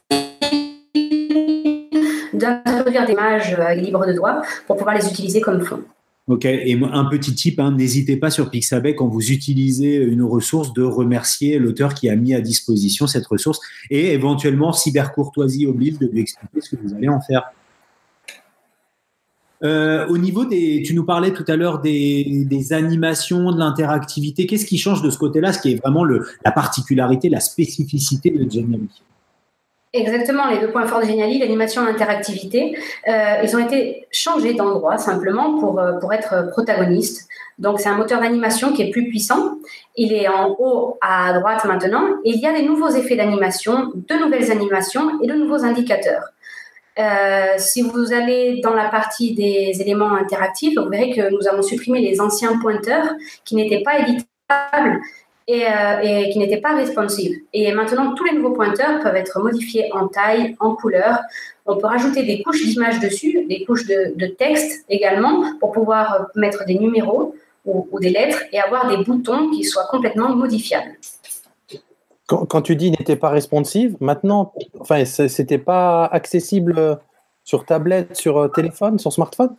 d'introduire des images euh, libres de droit pour pouvoir les utiliser comme fond. Ok, et un petit tip, hein, n'hésitez pas sur Pixabay quand vous utilisez une ressource de remercier l'auteur qui a mis à disposition cette ressource et éventuellement cybercourtoisie oblige de lui expliquer ce que vous allez en faire. Euh, au niveau des, tu nous parlais tout à l'heure des, animations, de l'interactivité. Qu'est-ce qui change de ce côté-là, ce qui est vraiment le, la particularité, la spécificité de Geniali Exactement, les deux points forts de Geniali, l'animation et l'interactivité, euh, ils ont été changés d'endroit simplement pour, euh, pour être protagonistes. Donc c'est un moteur d'animation qui est plus puissant. Il est en haut à droite maintenant et il y a des nouveaux effets d'animation, de nouvelles animations et de nouveaux indicateurs. Euh, si vous allez dans la partie des éléments interactifs, vous verrez que nous avons supprimé les anciens pointeurs qui n'étaient pas éditables euh, et, qui n'étaient pas responsives. Et maintenant, tous les nouveaux pointeurs peuvent être modifiés en taille, en couleur. On peut rajouter des couches d'images dessus, des couches de, texte également, pour pouvoir mettre des numéros ou, ou, des lettres et avoir des boutons qui soient complètement modifiables. Quand, quand tu dis n'était pas responsive, maintenant, enfin, c'était pas accessible sur tablette, sur euh, téléphone, sur smartphone?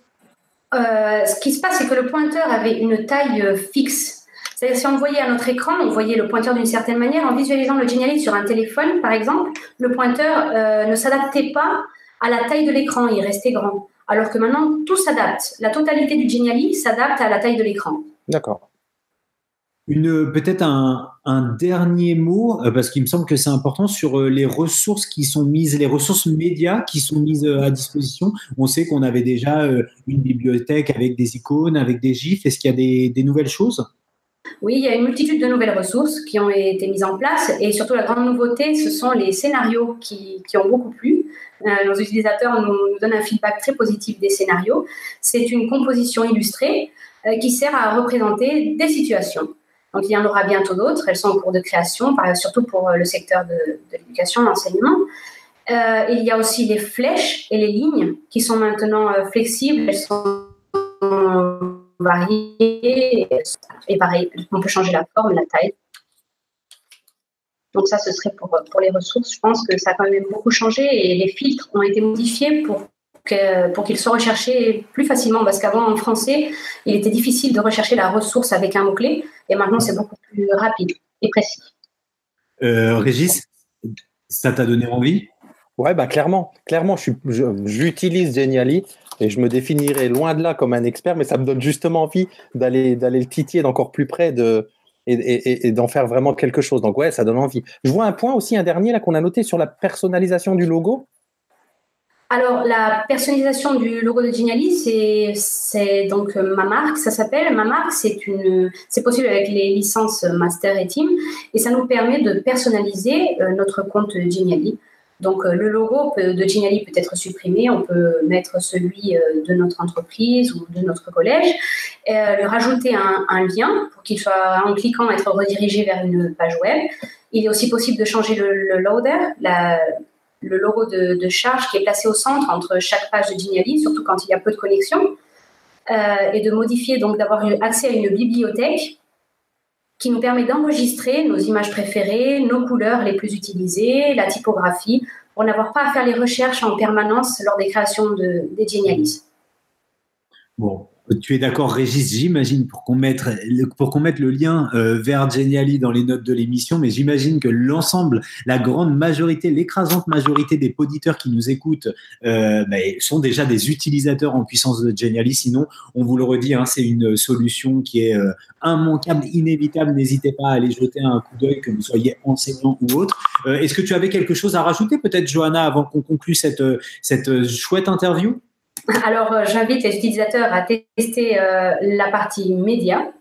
Euh, Ce qui se passe, c'est que le pointeur avait une taille fixe c'est-à-dire, si on voyait à notre écran, on voyait le pointeur d'une certaine manière. En visualisant le Geniali sur un téléphone, par exemple, le pointeur euh, ne s'adaptait pas à la taille de l'écran, il restait grand. Alors que maintenant, tout s'adapte. La totalité du Geniali s'adapte à la taille de l'écran. D'accord. Une peut-être un, dernier mot euh, parce qu'il me semble que c'est important sur euh, les ressources qui sont mises, les ressources médias qui sont mises à disposition. On sait qu'on avait déjà une bibliothèque avec des icônes, avec des gifs. Est-ce qu'il y a des nouvelles choses? Oui, il y a une multitude de nouvelles ressources qui ont été mises en place et surtout la grande nouveauté, ce sont les scénarios qui, ont beaucoup plu. Euh, nos utilisateurs nous, donnent un feedback très positif des scénarios. C'est une composition illustrée euh, qui sert à représenter des situations. Donc il y en aura bientôt d'autres, elles sont en cours de création, surtout pour euh, le secteur de, l'éducation, l'enseignement. il y a aussi les flèches et les lignes qui sont maintenant flexibles, elles sont varier. Et pareil, on peut changer la forme, la taille. Donc ça, ce serait pour, pour les ressources. Je pense que ça a quand même beaucoup changé et les filtres ont été modifiés pour pour qu'ils soient recherchés plus facilement. Parce qu'avant, en français, il était difficile de rechercher la ressource avec un mot-clé. Et maintenant, c'est beaucoup plus rapide et précis. Euh, Régis, ça t'a donné envie? Ouais, bah clairement, clairement, j'utilise Geniali et je me définirais loin de là comme un expert, mais ça me donne justement envie d'aller le titiller d'encore plus près de et, d'en faire vraiment quelque chose. Donc ouais, ça donne envie. Je vois un point aussi, un dernier là qu'on a noté sur la personnalisation du logo. Alors la personnalisation du logo de Geniali, c'est donc ma marque, ça s'appelle ma marque. C'est c'est possible avec les licences Master et Team, et ça nous permet de personnaliser euh, notre compte Geniali. Donc euh, le logo de Geniali peut être supprimé, on peut mettre celui euh, de notre entreprise ou de notre collège, euh, lui rajouter un, lien pour qu'il soit en cliquant être redirigé vers une page web. Il est aussi possible de changer le, loader, le logo de, charge qui est placé au centre entre chaque page de Geniali, surtout quand il y a peu de connexion, et de modifier, donc d'avoir accès à une bibliothèque qui nous permet d'enregistrer nos images préférées, nos couleurs les plus utilisées, la typographie, pour n'avoir pas à faire les recherches en permanence lors des créations de, des Genialis. Tu es d'accord, Régis, j'imagine, pour qu'on mette, le lien euh, vers Geniali dans les notes de l'émission, mais j'imagine que l'ensemble, la grande majorité, l'écrasante majorité des auditeurs qui nous écoutent euh, bah, sont déjà des utilisateurs en puissance de Geniali. Sinon, on vous le redit, hein, c'est une solution qui est euh, immanquable, inévitable. N'hésitez pas à aller jeter un coup d'œil, que vous soyez enseignant ou autre. Est-ce que tu avais quelque chose à rajouter, peut-être, Johanna, avant qu'on conclue cette chouette interview? Alors, euh, j'invite les utilisateurs à tester euh, la partie média,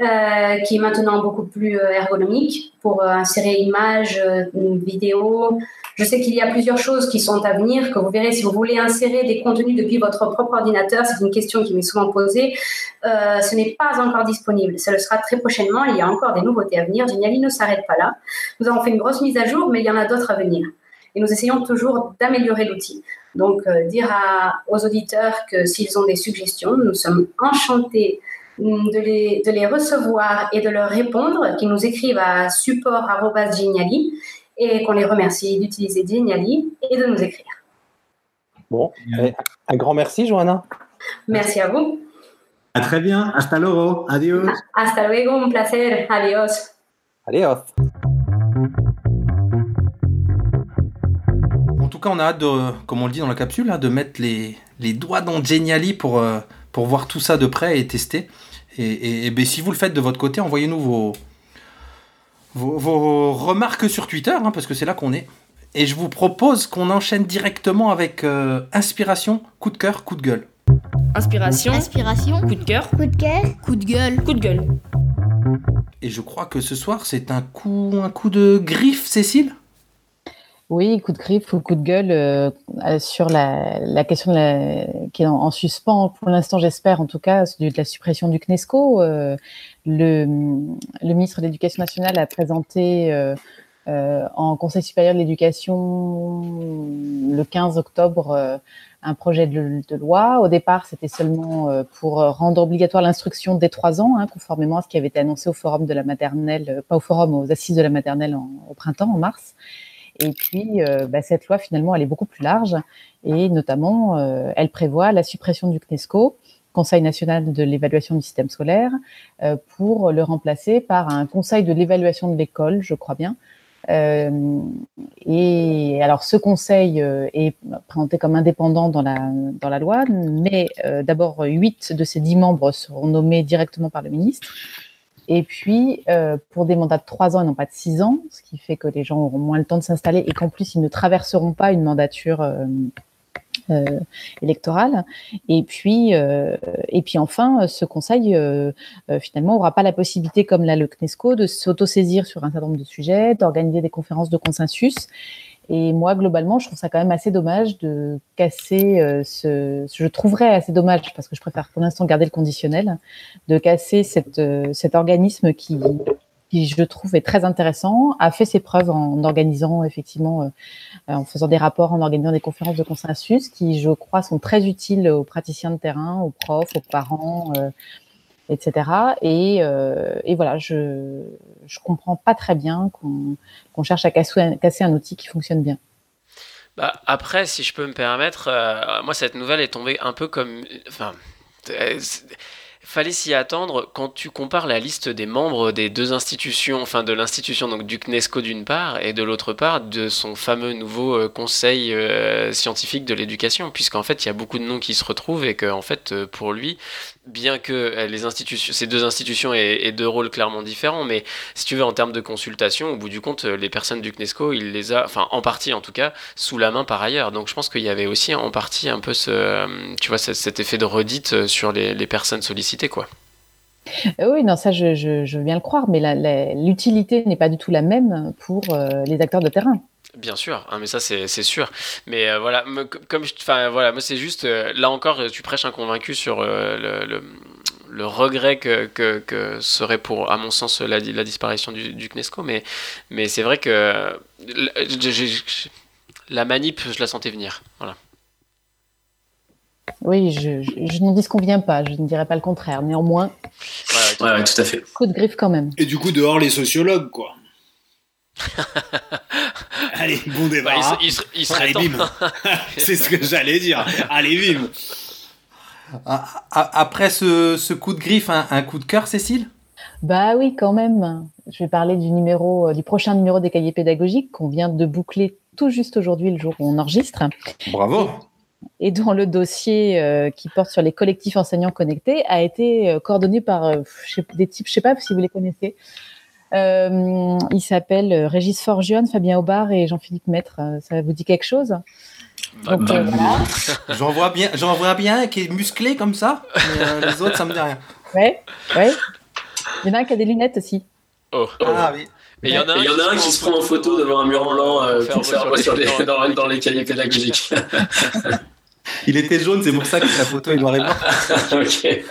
euh, qui est maintenant beaucoup plus ergonomique pour insérer images, vidéos. Je sais qu'il y a plusieurs choses qui sont à venir, que vous verrez si vous voulez insérer des contenus depuis votre propre ordinateur. C'est une question qui m'est souvent posée. ce n'est pas encore disponible. Ça le sera très prochainement. Il y a encore des nouveautés à venir. Geniali ne s'arrête pas là. Nous avons fait une grosse mise à jour, mais il y en a d'autres à venir. Et nous essayons toujours d'améliorer l'outil. Donc, euh, dire aux auditeurs que s'ils ont des suggestions, nous sommes enchantés de les, de les recevoir et de leur répondre, qu'ils nous écrivent à support.geniali et qu'on les remercie d'utiliser Geniali et de nous écrire. Bon, un grand merci, Johanna. Merci à vous. À très bien. Hasta luego. Adiós. Hasta luego. Un placer. Adiós. Adiós. Tout cas, on a hâte, de, comme on le dit dans la capsule, hein, de mettre les, doigts dans Geniali pour, euh, pour voir tout ça de près et tester. Et, ben, si vous le faites de votre côté, envoyez-nous vos, vos, remarques sur Twitter, hein, parce que c'est là qu'on est. Et je vous propose qu'on enchaîne directement avec euh, inspiration, coup de cœur, coup de gueule. Inspiration. Inspiration. Coup de cœur. Coup de cœur. Coup de gueule. Coup de gueule. Et je crois que ce soir, c'est un coup, un coup de griffe, Cécile? Oui, coup de griffe ou coup de gueule euh, euh, sur la, question qui est en, suspens pour l'instant, j'espère en tout cas, de la suppression du CNESCO. Euh, le, ministre de l'Éducation nationale a présenté en Conseil supérieur de l'éducation le 15 octobre un projet de, loi. Au départ, c'était seulement pour rendre obligatoire l'instruction dès trois ans, hein, conformément à ce qui avait été annoncé au forum de la maternelle, pas au forum, aux assises de la maternelle au printemps, en mars. Et puis, euh, bah, cette loi, finalement, elle est beaucoup plus large et notamment, euh, elle prévoit la suppression du CNESCO, Conseil national de l'évaluation du système scolaire, euh, pour le remplacer par un Conseil de l'évaluation de l'école, je crois bien. et alors, ce conseil est présenté comme indépendant dans la, loi, mais d'abord, huit de ses dix membres seront nommés directement par le ministre. Et puis, euh, pour des mandats de trois ans et non pas de six ans, ce qui fait que les gens auront moins le temps de s'installer et qu'en plus, ils ne traverseront pas une mandature euh, euh, électorale. Et puis, et puis enfin, ce conseil, finalement, aura pas la possibilité, comme l'a le CNESCO, de s'autosaisir sur un certain nombre de sujets, d'organiser des conférences de consensus et moi, globalement, je trouve ça quand même assez dommage de casser euh, ce. Je trouverais assez dommage, parce que je préfère pour l'instant garder le conditionnel, de casser cette, euh, cet organisme qui, qui, je trouve, est très intéressant, a fait ses preuves en organisant, effectivement, euh, en faisant des rapports, en organisant des conférences de consensus, qui, je crois, sont très utiles aux praticiens de terrain, aux profs, aux parents etc. Et, euh, et, voilà, je je comprends pas très bien qu'on cherche à casser, casser, un outil qui fonctionne bien. Bah, après, si je peux me permettre, euh, moi cette nouvelle est tombée un peu comme, enfin, fallait s'y attendre quand tu compares la liste des membres des deux institutions, enfin de l'institution donc du CNESCO d'une part et de l'autre part de son fameux nouveau euh, conseil scientifique de l'éducation, puisqu'en fait il y a beaucoup de noms qui se retrouvent et que en fait pour lui bien que euh, les institutions, ces deux institutions aient, deux rôles clairement différents, mais si tu veux, en termes de consultation, au bout du compte, euh, les personnes du CNESCO, il les a, enfin en partie en tout cas, sous la main par ailleurs. Donc je pense qu'il y avait aussi en partie un peu ce, euh, tu vois, cet effet de redite sur les, personnes sollicitées, quoi. Oui, non, ça je, je, veux bien le croire, mais l'utilité n'est pas du tout la même pour les acteurs de terrain. Bien sûr, hein, mais ça c'est sûr. Mais euh, voilà, comme enfin voilà, moi c'est juste euh, là encore, tu prêches un convaincu sur euh, le, le, regret que, que, serait pour, à mon sens, la, la disparition du, du, CNESCO. Mais, mais c'est vrai que la manip, je la sentais venir. Voilà. Oui, je, je, je n'en disconviens pas, je ne dirais pas le contraire. Néanmoins. Voilà, ouais, ouais, tout à fait. Coup de griffe quand même. Et du coup, dehors, les sociologues, quoi. Allez, bon débat. Bah, il, se- il se- il serait Allez, temps. bim. C'est ce que j'allais dire. Allez, bim. Ah, ah, Après ce, ce coup de griffe, un, un coup de cœur, Cécile? Bah oui, quand même. Je vais parler du numéro, euh, du prochain numéro des cahiers pédagogiques qu'on vient de boucler tout juste aujourd'hui, le jour où on enregistre, Bravo et dont le dossier euh, qui porte sur les collectifs enseignants connectés a été euh, coordonné par euh, des types, je sais pas si vous les connaissez. Euh, ils s'appellent euh, Régis Forgione, Fabien Aubard et Jean-Philippe Maître. Ça vous dit quelque chose? Donc, bah, euh, voilà. J'en vois bien, j'en vois bien un qui est musclé comme ça, mais euh, les autres, ça me dit rien. Ouais, ouais. Il y en a un qui a des lunettes aussi. Oh. Ah oui. Et il y en a y en a un qui se prend en photo devant un mur blanc euh, pour faire sur les, dans, dans les cahiers pédagogiques. Il était jaune, c'est pour ça que la photo est noir et blanc. ok.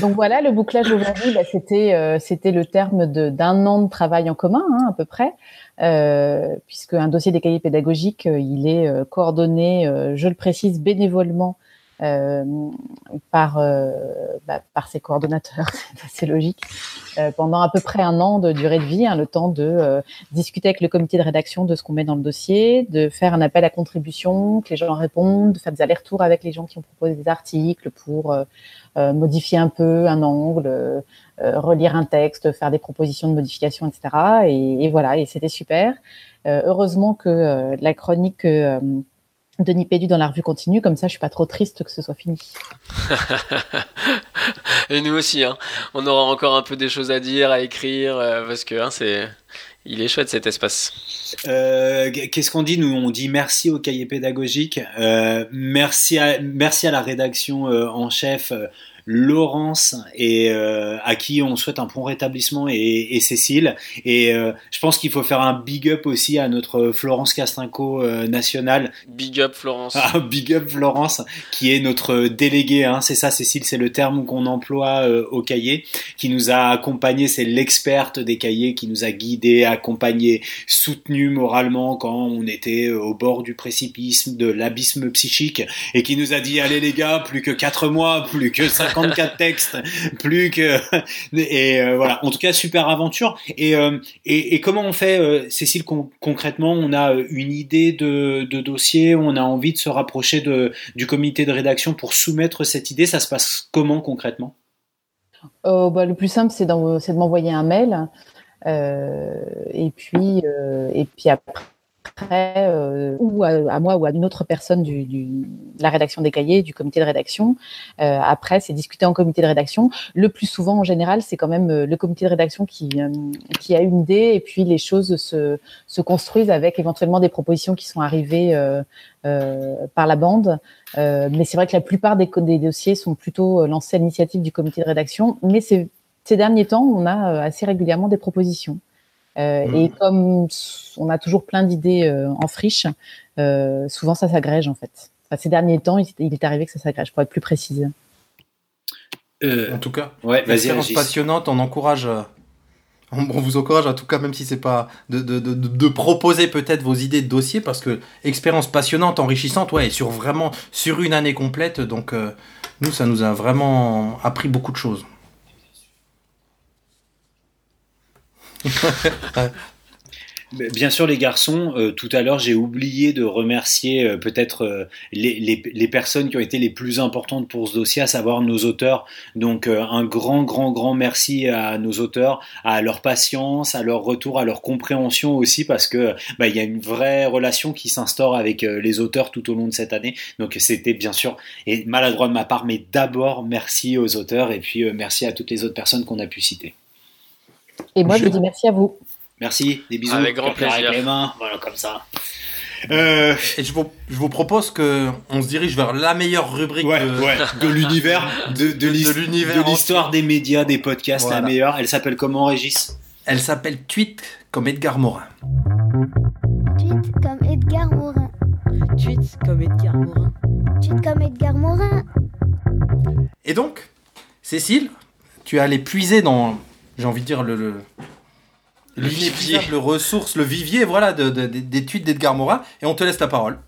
Donc voilà, le bouclage aujourd'hui, bah, c'était euh, c'était le terme de- d'un an de travail en commun, hein, à peu près, euh, puisque un dossier des cahiers pédagogiques, euh, il est euh, coordonné, euh, je le précise, bénévolement euh, par euh, bah, par ses coordonnateurs, c'est logique, euh, pendant à peu près un an de durée de vie, hein, le temps de euh, discuter avec le comité de rédaction de ce qu'on met dans le dossier, de faire un appel à contribution, que les gens répondent, de faire des allers-retours avec les gens qui ont proposé des articles pour euh, euh, modifier un peu un angle, euh, euh, relire un texte, faire des propositions de modification, etc. Et, voilà, et c'était super. Euh, heureusement que euh, la chronique euh, de Nipédu dans la revue continue, comme ça je suis pas trop triste que ce soit fini. Et nous aussi, hein. on aura encore un peu des choses à dire, à écrire, euh, parce que hein, c'est, il est chouette cet espace. Euh, Qu'est-ce qu'on dit Nous, on dit merci au cahier pédagogique, euh, merci, à, merci à la rédaction euh, en chef, euh, Laurence, et euh, à qui on souhaite un bon rétablissement, et, et Cécile. Et euh, je pense qu'il faut faire un big up aussi à notre Florence Castinco euh, nationale. Big up Florence. Ah, big up Florence, qui est notre déléguée, hein, c'est ça Cécile, c'est le terme qu'on emploie euh, au cahier, qui nous a accompagnés, c'est l'experte des cahiers qui nous a guidés, accompagnés, soutenus moralement quand on était euh, au bord du précipice, de l'abysme psychique, et qui nous a dit, allez les gars, plus que 4 mois, plus que 54 textes, plus que... Et euh, voilà, en tout cas, super aventure. Et, euh, et, comment on fait, euh, Cécile, con- concrètement On a une idée de, dossier, on a envie de se rapprocher de, du comité de rédaction pour soumettre cette idée. Ça se passe comment concrètement? Bah, le plus simple, c'est de m'envoyer un mail. et puis, et puis après, euh, ou à, moi ou à une autre personne de la rédaction des cahiers, du comité de rédaction. Euh, après, c'est discuter en comité de rédaction. Le plus souvent, en général, c'est quand même euh, le comité de rédaction qui, qui a une idée, et puis les choses se, se construisent avec éventuellement des propositions qui sont arrivées par la bande. Mais c'est vrai que la plupart des, des dossiers sont plutôt lancés à l'initiative du comité de rédaction. Mais ces derniers temps, on a assez régulièrement des propositions. Euh, Mhm. Et comme on a toujours plein d'idées euh, en friche, euh, souvent ça s'agrège en fait. Enfin, ces derniers temps, il, il est arrivé que ça s'agrège, pour être plus précise. euh, En tout cas, Ouais, expérience passionnante, on encourage. on vous encourage en tout cas, même si c'est pas de, de, de, de- de proposer peut-être vos idées de dossier, parce que expérience passionnante, enrichissante, ouais, et sur vraiment sur une année complète. Donc euh, nous, ça nous a vraiment appris beaucoup de choses. Bien sûr, les garçons, euh, tout à l'heure, j'ai oublié de remercier euh, peut-être euh, les, personnes qui ont été les plus importantes pour ce dossier, à savoir nos auteurs. Donc, un grand, grand, grand merci à nos auteurs, à leur patience, à leur retour, à leur compréhension aussi, parce que bah, il y a une vraie relation qui s'instaure avec les auteurs tout au long de cette année. Donc, c'était bien sûr maladroit de ma part, mais d'abord merci aux auteurs et puis merci à toutes les autres personnes qu'on a pu citer. Et moi, je Je- vous dis merci à vous. Merci, des bisous. Avec grand plaisir. Avec les mains, voilà comme ça. Euh, Et je vous, je vous propose que on se dirige vers la meilleure rubrique Ouais, de, ouais, de l'univers, de, de, de l'his- l'univers de l'histoire des médias, des podcasts, Voilà. la meilleure. Elle s'appelle comment, Régis? Elle s'appelle Tweet comme Edgar Morin. Tweet comme Edgar Morin. Tweet comme Edgar Morin. Tweet comme Edgar Morin. Et donc, Cécile, tu es allé puiser dans, j'ai envie de dire, le, le- Le l'inépuisable ressource, le vivier, voilà, de, de- de- des tweets d'Edgar Morin, et on te laisse la parole.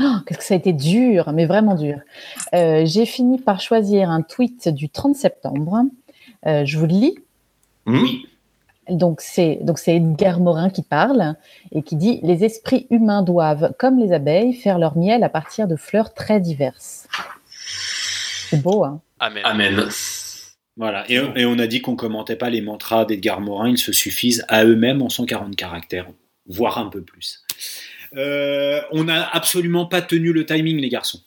Oh, Qu'est-ce que ça a été dur, mais vraiment dur. Euh, J'ai fini par choisir un tweet du 30 septembre Euh, je vous le lis. Oui. Donc c'est donc c'est Edgar Morin qui parle et qui dit les esprits humains doivent, comme les abeilles, faire leur miel à partir de fleurs très diverses. C'est beau, hein Amen. Amen. Voilà. Et, et on a dit qu'on commentait pas les mantras d'Edgar Morin, ils se suffisent à eux-mêmes en 140 caractères, voire un peu plus. Euh, on n'a absolument pas tenu le timing, les garçons.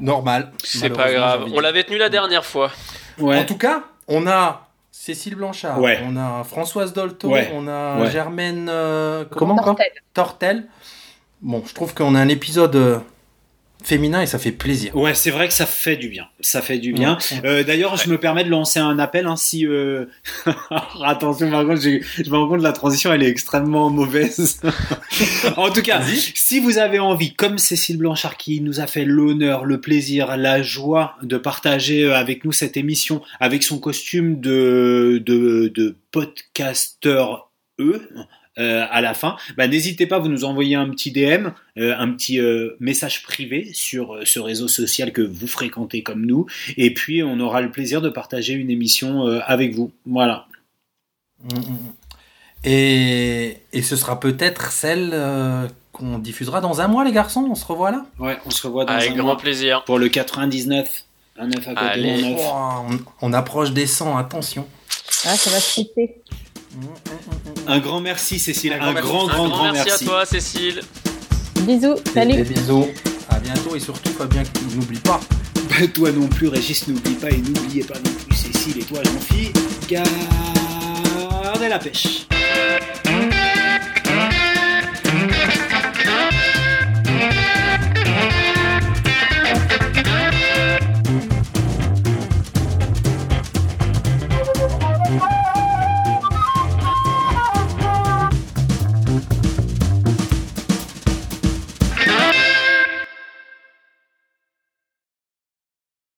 Normal. C'est pas grave. On l'avait tenu la dernière fois. Ouais. En tout cas, on a Cécile Blanchard, Ouais. on a Françoise Dolto, Ouais. on a Ouais. Germaine euh, comment. Tortel. Bon, je trouve qu'on a un épisode euh, féminin et ça fait plaisir. Ouais, c'est vrai que ça fait du bien. Ça fait du bien. Euh, D'ailleurs, je me permets de lancer un appel. Hein, si euh... attention, par contre, je me rends compte que la transition, elle est extrêmement mauvaise. en tout cas, si vous avez envie, comme Cécile Blanchard qui nous a fait l'honneur, le plaisir, la joie de partager euh, avec nous cette émission avec son costume de de, de podcasteur E. euh, à la fin, bah, n'hésitez pas, vous nous envoyez un petit DM, euh, un petit euh, message privé sur euh, ce réseau social que vous fréquentez comme nous, et puis on aura le plaisir de partager une émission euh, avec vous. Voilà. Mm, mm, mm. Et, et ce sera peut-être celle euh, qu'on diffusera dans un mois, les garçons. On se revoit là? Ouais, on se revoit dans Avec un grand mois plaisir. pour le 99. Un 9 à côté Allez. d'un 9. Oh, on, on approche des 100, attention. Ah, ça va se un grand merci, Cécile. Un, grand, grand, grand, merci, à toi, Cécile. Bisous, salut. Des, bisous. À bientôt et surtout, Fabien, n'oublie pas. Toi non plus, Régis, n'oublie pas et n'oubliez pas non plus Cécile et toi, Jean-Phi. Gardez la pêche.